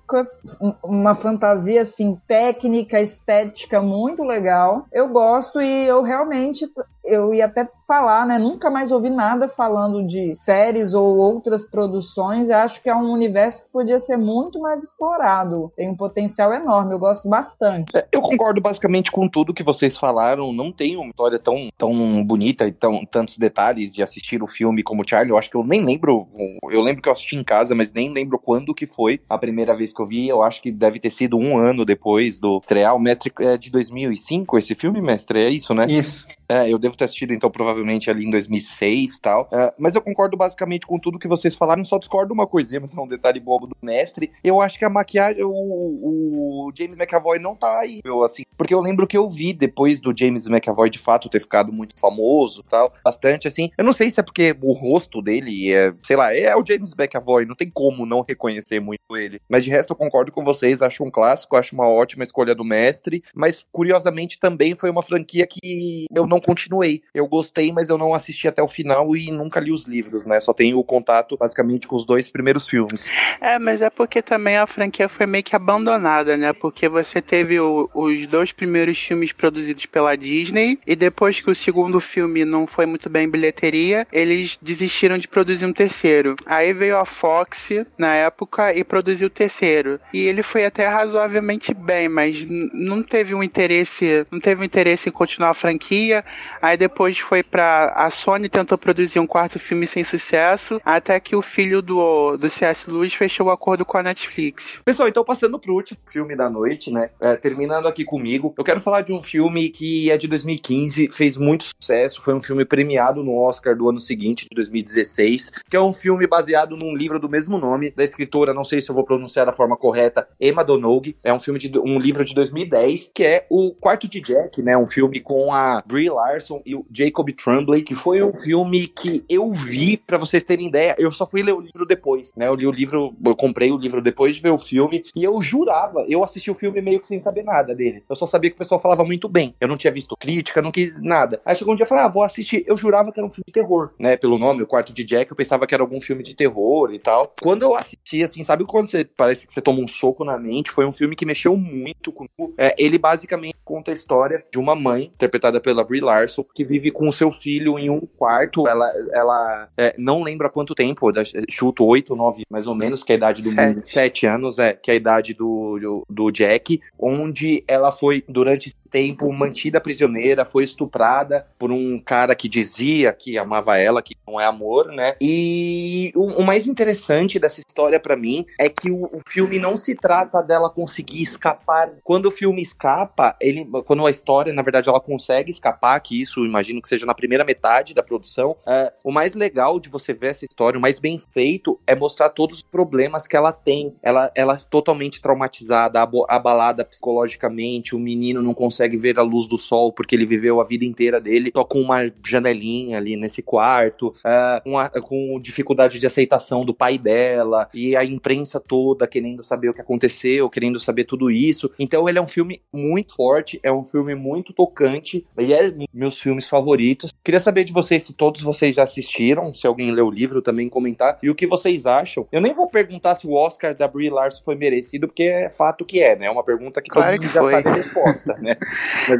uma fantasia assim técnica, estética muito legal. Eu gosto e eu realmente eu ia até falar, né? Nunca mais ouvi nada falando de séries ou outras produções. Eu acho que é um universo que podia ser muito mais explorado. Tem um potencial enorme, eu gosto bastante. É, eu concordo basicamente com tudo que vocês falaram. Não tem uma história tão, tão bonita e tão, tantos detalhes de assistir o filme como Charlie. Eu acho que eu nem lembro. Eu lembro que eu assisti em casa, mas nem lembro quando que foi a primeira vez que eu vi. Eu acho que deve ter sido um ano depois do estrear. O Mestre é de 2005 esse filme, Mestre? É isso, né? Isso. É, eu devo ter assistido, então, provavelmente ali em 2006 e tal. É, mas eu concordo basicamente com tudo que vocês falaram, só discordo uma coisinha, mas é um detalhe bobo do mestre. Eu acho que a maquiagem, o, o James McAvoy não tá aí, eu, assim, porque eu lembro que eu vi depois do James McAvoy de fato ter ficado muito famoso tal, bastante assim. Eu não sei se é porque o rosto dele é, sei lá, é o James McAvoy, não tem como não reconhecer muito ele. Mas de resto eu concordo com vocês, acho um clássico, acho uma ótima escolha do mestre, mas curiosamente também foi uma franquia que eu não continuei continuei. Eu gostei, mas eu não assisti até o final e nunca li os livros, né? Só tenho o contato basicamente com os dois primeiros filmes. É, mas é porque também a franquia foi meio que abandonada, né? Porque você teve o, os dois primeiros filmes produzidos pela Disney e depois que o segundo filme não foi muito bem em bilheteria, eles desistiram de produzir um terceiro. Aí veio a Fox na época e produziu o terceiro. E ele foi até razoavelmente bem, mas não teve um interesse, não teve um interesse em continuar a franquia. Aí depois foi para a Sony tentou produzir um quarto filme sem sucesso, até que o filho do, do C.S. Lewis fechou o acordo com a Netflix. Pessoal, então passando pro último filme da noite, né? É, terminando aqui comigo, eu quero falar de um filme que é de 2015, fez muito sucesso, foi um filme premiado no Oscar do ano seguinte, de 2016, que é um filme baseado num livro do mesmo nome, da escritora, não sei se eu vou pronunciar da forma correta, Emma Donoghue. É um filme de um livro de 2010, que é O Quarto de Jack, né? Um filme com a Brie Larson e o Jacob Tremblay, que foi um filme que eu vi, para vocês terem ideia, eu só fui ler o livro depois, né? Eu li o livro, eu comprei o livro depois de ver o filme, e eu jurava, eu assisti o filme meio que sem saber nada dele. Eu só sabia que o pessoal falava muito bem. Eu não tinha visto crítica, não quis nada. Aí chegou um dia e falei, ah, vou assistir. Eu jurava que era um filme de terror, né? Pelo nome, O Quarto de Jack, eu pensava que era algum filme de terror e tal. Quando eu assisti, assim, sabe quando você parece que você toma um soco na mente? Foi um filme que mexeu muito comigo. É, ele basicamente conta a história de uma mãe, interpretada pela Brie Larson, que vive com o seu filho em um quarto. Ela, ela é, não lembra quanto tempo, chuto oito, nove, mais ou menos, que é a idade do Sete. mundo. Sete anos, é, que é a idade do, do, do Jack, onde ela foi, durante tempo, mantida prisioneira, foi estuprada por um cara que dizia que amava ela, que não é amor, né? E o, o mais interessante dessa história para mim é que o, o, filme não se trata dela conseguir escapar. Quando o filme escapa, ele, quando a história, na verdade, ela consegue escapar, que isso imagino que seja na primeira metade da produção. É, o mais legal de você ver essa história, o mais bem feito, é mostrar todos os problemas que ela tem. Ela, ela é totalmente traumatizada, abalada psicologicamente. O menino não consegue ver a luz do sol porque ele viveu a vida inteira dele só com uma janelinha ali nesse quarto, uh, com, a, com dificuldade de aceitação do pai dela e a imprensa toda querendo saber o que aconteceu, querendo saber tudo isso. Então ele é um filme muito forte, é um filme muito tocante e é meus filmes favoritos. Queria saber de vocês se todos vocês já assistiram, se alguém leu o livro também comentar e o que vocês acham. Eu nem vou perguntar se o Oscar da Brie Larson foi merecido, porque é fato que é, né? É uma pergunta que claro todo mundo já sabe a resposta, né? (laughs)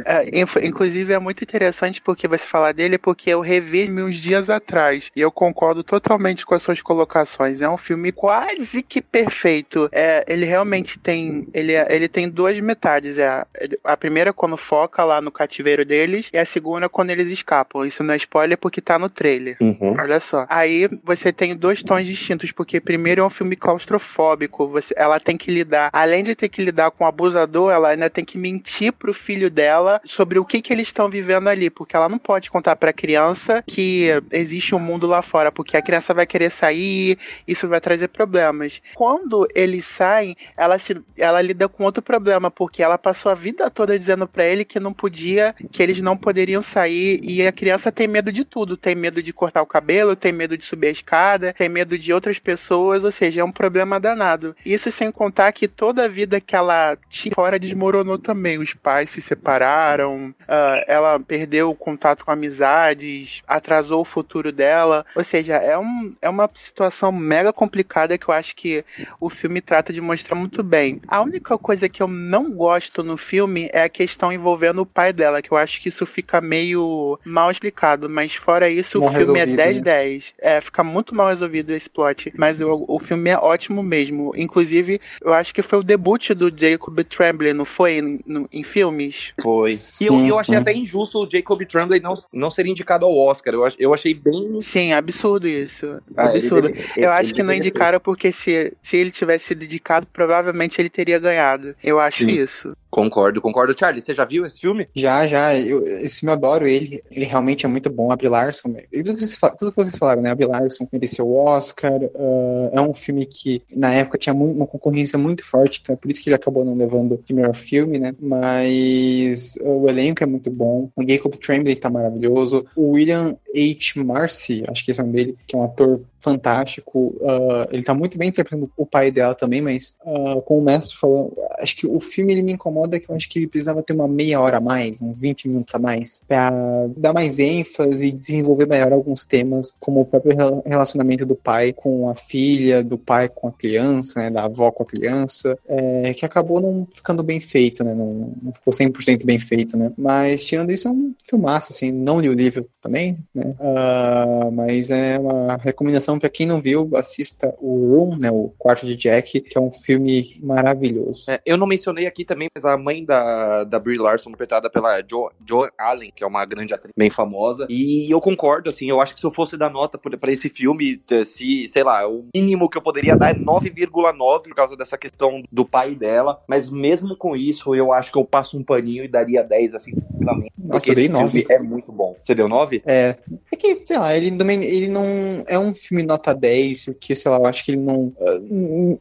É, inclusive é muito interessante porque você falar dele, porque eu revi uns dias atrás e eu concordo totalmente com as suas colocações. É um filme quase que perfeito. É, ele realmente tem, ele, é- ele tem duas metades. É a, a primeira quando foca lá no cativeiro deles e a segunda quando eles escapam. Isso não é spoiler porque tá no trailer. Uhum. Olha só. Aí você tem dois tons distintos, porque primeiro é um filme claustrofóbico. Você, ela tem que lidar, além de ter que lidar com o abusador, ela ainda tem que mentir pro filho dela sobre o que, que eles estão vivendo ali, porque ela não pode contar pra criança que existe um mundo lá fora, porque a criança vai querer sair, isso vai trazer problemas. Quando eles saem, ela, se, ela lida com outro problema, porque ela passou a vida toda dizendo pra ele que não podia, que eles não poderiam sair, e a criança tem medo de tudo, tem medo de cortar o cabelo, tem medo de subir a escada, tem medo de outras pessoas, ou seja, é um problema danado. Isso sem contar que toda a vida que ela tinha fora desmoronou também. Os pais se separaram, ah, ela perdeu o contato com amizades, atrasou o futuro dela. Ou seja, é, um, é uma situação mega complicada que eu acho que o filme trata de mostrar muito bem. A única coisa que eu não gosto no filme é a questão envolvendo o pai dela, que eu acho que isso fica meio mal explicado, mas fora isso, Mal o filme é né? 10 10. É, fica muito mal resolvido esse plot, mas o, o filme é ótimo mesmo. Inclusive, eu acho que foi o debut do Jacob Tremblay, não foi? Em, no- em filmes? Foi. Sim, e eu, eu achei até injusto o Jacob Tremblay não, não ser indicado ao Oscar. Eu, eu achei bem. Sim, absurdo isso. Ah, ele absurdo. deve- eu ele acho que não indicaram porque se, se ele tivesse sido indicado, provavelmente ele teria ganhado. Eu acho Sim. isso. Concordo, concordo. Charlie, você já viu esse filme? Já, já, eu, esse filme eu adoro ele. Ele realmente é muito bom. A Brie Larson, tudo que vocês, tudo que vocês falaram, né? A Brie Larson mereceu o Oscar. ah, é um filme que, na época, tinha mu- uma concorrência muito forte, então é por isso que ele acabou não levando de melhor filme, né? Mas ah, o elenco é muito bom. O Jacob Tremblay tá maravilhoso. O William H. Marcy, acho que esse é o nome dele, que é um ator fantástico. Uh, ele tá muito bem interpretando o pai dela também, mas uh, como o mestre falou, acho que o filme ele me incomoda que eu acho que ele precisava ter uma meia hora a mais, uns 20 minutos a mais, pra dar mais ênfase e desenvolver melhor alguns temas, como o próprio relacionamento do pai com a filha, do pai com a criança, né, da avó com a criança, é, que acabou não ficando bem feito, né, não, não ficou 100% bem feito, né, mas tirando isso é um filmaço, assim, não li o livro também, né, uh, mas é uma recomendação para quem não viu, assista o Room, né, o Quarto de Jack, que é um filme maravilhoso. É, eu não mencionei aqui também, mas a mãe da, da Brie Larson, interpretada pela Jo, jo Allen, que é uma grande atriz bem famosa, e eu concordo, assim, eu acho que se eu fosse dar nota para esse filme, se, sei lá, o mínimo que eu poderia dar é 9,9 por causa dessa questão do pai dela, mas mesmo com isso, eu acho que eu passo um paninho e daria 10, assim, tranquilamente. Nossa, eu dei 9. É muito bom. Você deu 9? É. É que, sei lá, ele também, ele não é um filme nota 10, porque, sei lá, eu acho que ele não,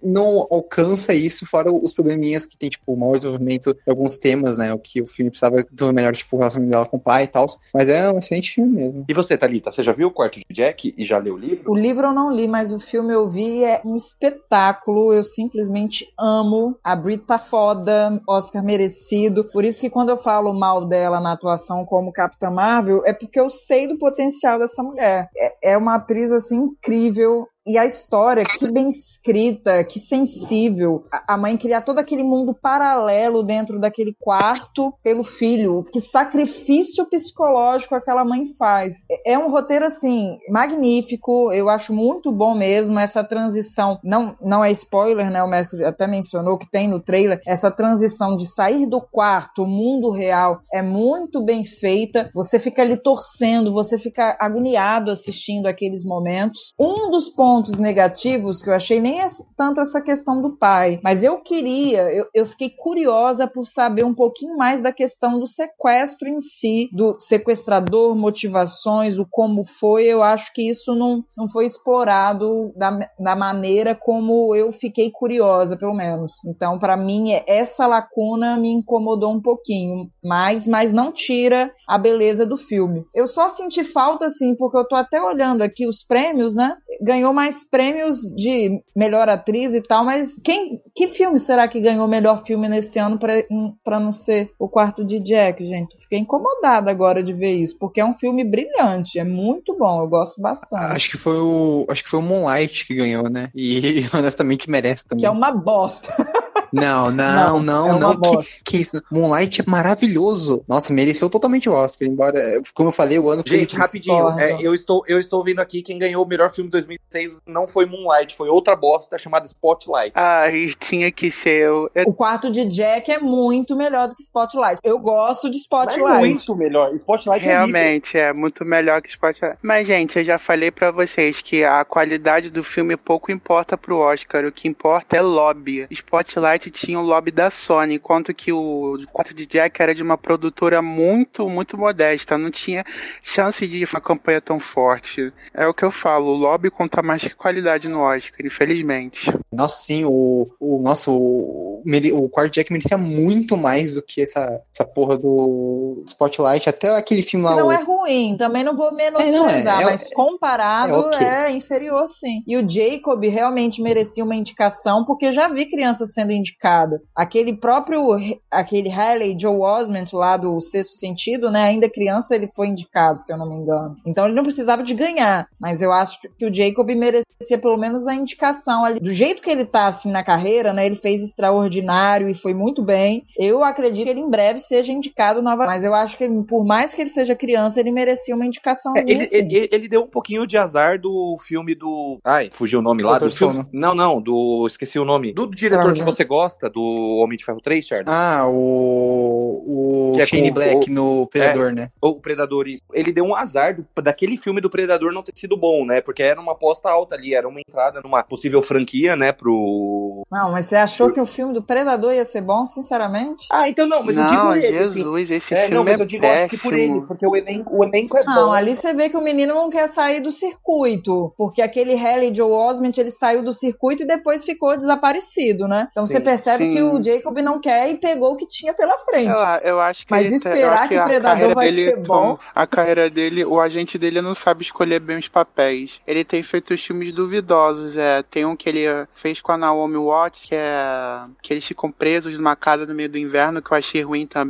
não alcança isso, fora os probleminhas que tem, tipo, o mau desenvolvimento de alguns temas, né, o que o filme precisava do melhor, tipo, o relacionamento dela com o pai e tal, mas é um excelente filme mesmo. E você, Thalita, você já viu o Quarto de Jack e já leu o livro? O livro eu não li, mas o filme eu vi é um espetáculo, eu simplesmente amo, a Brit tá foda, Oscar merecido, por isso que quando eu falo mal dela na atuação como Capitã Marvel, é porque eu sei do potencial dessa mulher. É, é uma atriz, assim, incrível, e a história, que bem escrita, que sensível. A mãe criar todo aquele mundo paralelo dentro daquele quarto pelo filho. Que sacrifício psicológico aquela mãe faz. É, é um roteiro, assim, magnífico. Eu acho muito bom mesmo essa transição. Não, não é spoiler, né? O mestre até mencionou que tem no trailer. Essa transição de sair do quarto, o mundo real, é muito bem feita. Você fica ali torcendo, você fica agoniado assistindo aqueles momentos. Um dos pontos pontos negativos que eu achei nem tanto essa questão do pai, mas eu queria, eu, eu fiquei curiosa por saber um pouquinho mais da questão do sequestro em si, do sequestrador, motivações, o como foi. Eu acho que isso não, não foi explorado da, da maneira como eu fiquei curiosa, pelo menos. Então, para mim, essa lacuna me incomodou um pouquinho, mais, mas não tira a beleza do filme. Eu só senti falta, assim, porque eu tô até olhando aqui os prêmios, né? Ganhou mais mais prêmios de melhor atriz e tal, mas quem, que filme será que ganhou melhor filme nesse ano para não ser o quarto de Jack, gente? Fiquei incomodada agora de ver isso, porque é um filme brilhante, é muito bom, eu gosto bastante. Acho que foi o, acho que foi o Moonlight que ganhou, né? E (laughs) honestamente merece também. Que é uma bosta. (laughs) (laughs) Não, não, não, é não. Que, que, isso? Moonlight é maravilhoso. Nossa, mereceu totalmente o Oscar, embora, como eu falei, o ano foi. Gente, rapidinho, é, eu, estou, eu estou vendo aqui quem ganhou o melhor filme de 2006 não foi Moonlight, foi outra bosta chamada Spotlight. Ah, tinha que ser. Eu... O quarto de Jack é muito melhor do que Spotlight. Eu gosto de Spotlight. é muito melhor. Spotlight é Realmente, é, é muito melhor que Spotlight. Mas, gente, eu já falei para vocês que a qualidade do filme pouco importa pro Oscar. O que importa é lobby. Spotlight tinha o lobby da Sony, enquanto que o quarto de Jack era de uma produtora muito, muito modesta. Não tinha chance de uma campanha tão forte. É o que eu falo, o lobby conta mais que qualidade no Oscar, infelizmente. Nossa, sim, o, o nosso o, o quarto Jack merecia muito mais do que essa, essa porra do Spotlight, até aquele filme lá. Não o... é ruim, também não vou menosprezar, é, é, é, mas comparado é, okay. é, inferior sim. E o Jacob realmente merecia uma indicação, porque já vi crianças sendo indicado. Aquele próprio, aquele Haley Joe Osment lá do Sexto Sentido, né? Ainda criança ele foi indicado, se eu não me engano. Então ele não precisava de ganhar, mas eu acho que o Jacob merecia pelo menos a indicação ali. Do jeito que ele tá assim na carreira, né? Ele fez extraordinário e foi muito bem. Eu acredito que ele em breve seja indicado novamente, mas eu acho que por mais que ele seja criança, ele merecia uma indicação. É, ele, ele, ele, deu um pouquinho de azar do filme do. Ai, fugiu o nome lá do filme. Não, não, do. Esqueci o nome. Do diretor que você gosta do Homem de Ferro 3, Charlie? Ah, o. O que é Shane Black o, no Predador, é, né? O Predador, isso. Ele deu um azar do, daquele filme do Predador não ter sido bom, né? Porque era uma aposta alta ali, era uma entrada numa possível franquia, né, pro. Não, mas você achou que o filme do Predador ia ser bom, sinceramente? Ah, então não, mas eu não, digo ele. assim. Jesus, esse É, filme não, mas é eu digo acho que por ele, péssimo. porque o elenco, o elenco é Não, bom. ali você vê que o menino não quer sair do circuito, porque aquele Haley Joe Osment, ele saiu do circuito e depois ficou desaparecido, né? Então você Sim, percebe sim. que o Jacob não quer e pegou o que tinha pela frente. Lá, eu acho que Mas ele- esperar acho que a Predador carreira vai dele, ser bom. A carreira dele, o agente dele não sabe escolher bem os papéis. Ele tem feito os filmes duvidosos, é. Tem um que ele fez com a Naomi Watts, que é que eles ficam presos numa casa no meio do inverno, que eu achei ruim também.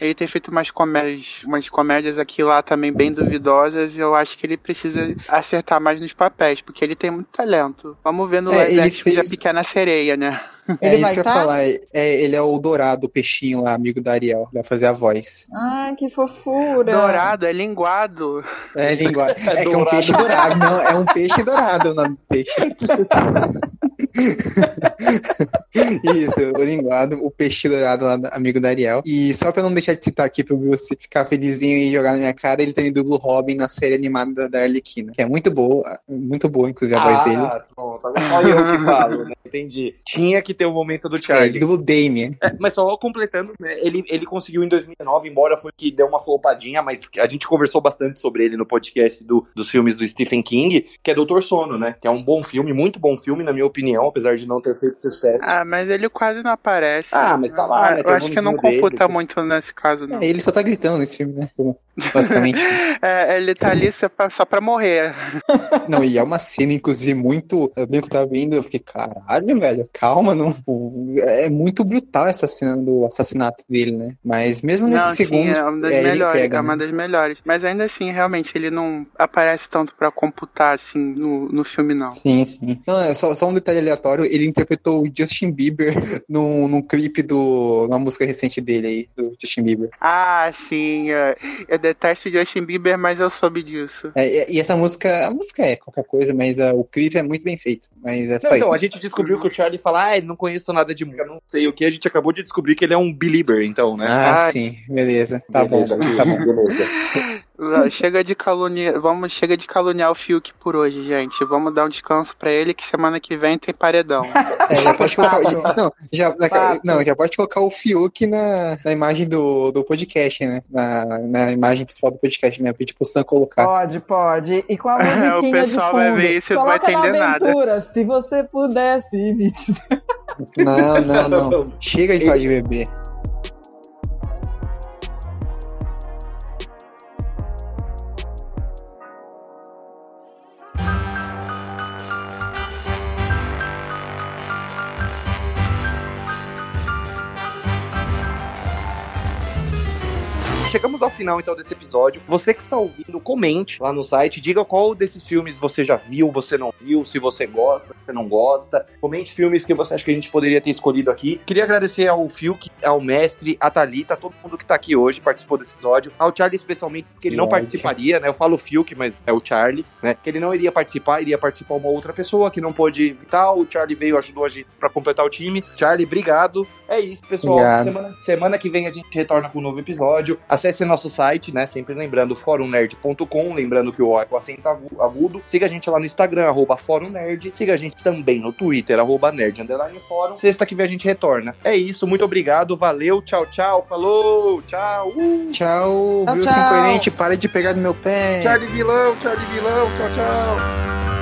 Ele tem feito umas comédias, umas comédias aqui e lá também bem duvidosas. E eu acho que ele precisa acertar mais nos papéis, porque ele tem muito talento. Vamos ver no É, live ele action fez- da Pequena Sereia, né? É Ele isso vai que eu ia tá? falar. É, ele é o Dourado, o peixinho lá, amigo da Ariel. Vai fazer a voz. Ai, que fofura. Dourado, é linguado. É, língua. (laughs) É, que é um dourado. peixe dourado. Não, é um peixe dourado o nome do peixe. (laughs) (laughs) Isso, o linguado, o peixe dourado lá, amigo da Ariel. E só pra não deixar de citar aqui pra você ficar felizinho e jogar na minha cara, ele também dubla o Robin na série animada da, Arlequina. Que é muito boa, muito boa, inclusive, a voz dele. Ah, pronto. Agora só eu que falo, né? Entendi. Tinha que ter o momento do É, ele Charlie. dubla o Damien. É, mas só completando, né, ele, ele conseguiu em 2009, embora foi que deu uma flopadinha, mas a gente conversou bastante sobre ele no podcast do, dos filmes do Stephen King, que é Doutor Sono, né? Que é um bom filme, muito bom filme, na minha opinião, apesar de não ter feito sucesso. Ah, mas ele quase não aparece. Ah, mas tá lá, né, Eu acho que não computa dele. muito nesse caso, não. É, ele só tá gritando nesse filme, né? Basicamente. (laughs) É, ele tá ali só pra, só pra morrer. (laughs) Não, e é uma cena, inclusive, muito. Eu bem que eu tava vendo, eu fiquei, caralho, velho, calma, não. É muito brutal essa cena do assassinato dele, né? Mas mesmo nesses não, sim, segundos, é uma das é, ele melhores. pega, é né? uma das melhores. Mas ainda assim, realmente, ele não aparece tanto pra computar, assim, no, no filme, não. Sim, sim. Não, é só, só um detalhe aleatório, ele interpretou o Justin Bieber (laughs) num, num clipe do. numa música recente dele aí, do Justin Bieber. Ah, sim. é, Eu detesto Justin Bieber, mas eu soube disso. É, e, essa música, a música é qualquer coisa, mas ah, o clipe é muito bem feito. Mas é só Não, então, isso. a gente descobriu que o Charlie fala, ah, não conheço nada de música, não sei o que. A gente acabou de descobrir que ele é um belieber, então, né? Ah, Ai. sim, beleza. Tá Beleza, bom, tá bom. beleza. (laughs) Chega de caluniar, vamos, chega de caluniar o Fiuk por hoje, gente. Vamos dar um descanso pra ele que semana que vem tem paredão. (laughs) É, já pode colocar. Fato. Não, já, na- não, já pode colocar o Fiuk na, na imagem do, do podcast, né? Na, na imagem principal do podcast, né? Pedir pro Sam colocar. Pode, pode. E com a É, (laughs) o musiquinha de pessoal fundo. vai ver isso e não vai entender na nada. aventura, se você pudesse. Não, não, não. (laughs) Chega de falar de bebê. Chegamos ao final então desse episódio. Você que está ouvindo, comente lá no site, diga qual desses filmes você já viu, você não viu, se você gosta, se você não gosta. Comente filmes que você acha que a gente poderia ter escolhido aqui. Queria agradecer ao Fiuk, ao mestre, a Thalita, a todo mundo que tá aqui hoje, participou desse episódio. Ao Charlie especialmente, porque ele não participaria, né? Eu falo Fiuk, mas é o Charlie, né? Que ele não iria participar, iria participar uma outra pessoa que não pôde evitar. O Charlie veio, ajudou a gente pra completar o time. Charlie, obrigado. É isso, pessoal. Semana, semana que vem a gente retorna com um novo episódio. Acesse nosso site, né? Sempre lembrando, forumnerd.com. Lembrando que o O é com acento agu- agudo. Siga a gente lá no Instagram, arroba Fórum Nerd. Siga a gente também no Twitter, arroba Nerd Underline Fórum. Sexta que vem a gente retorna. É isso, muito obrigado, valeu, tchau, tchau, falou, tchau. Uh, Tchau, Tchau, Wilson tchau. Coerente, para de pegar no meu pé. Charlie Vilão, Charlie Vilão, tchau, tchau.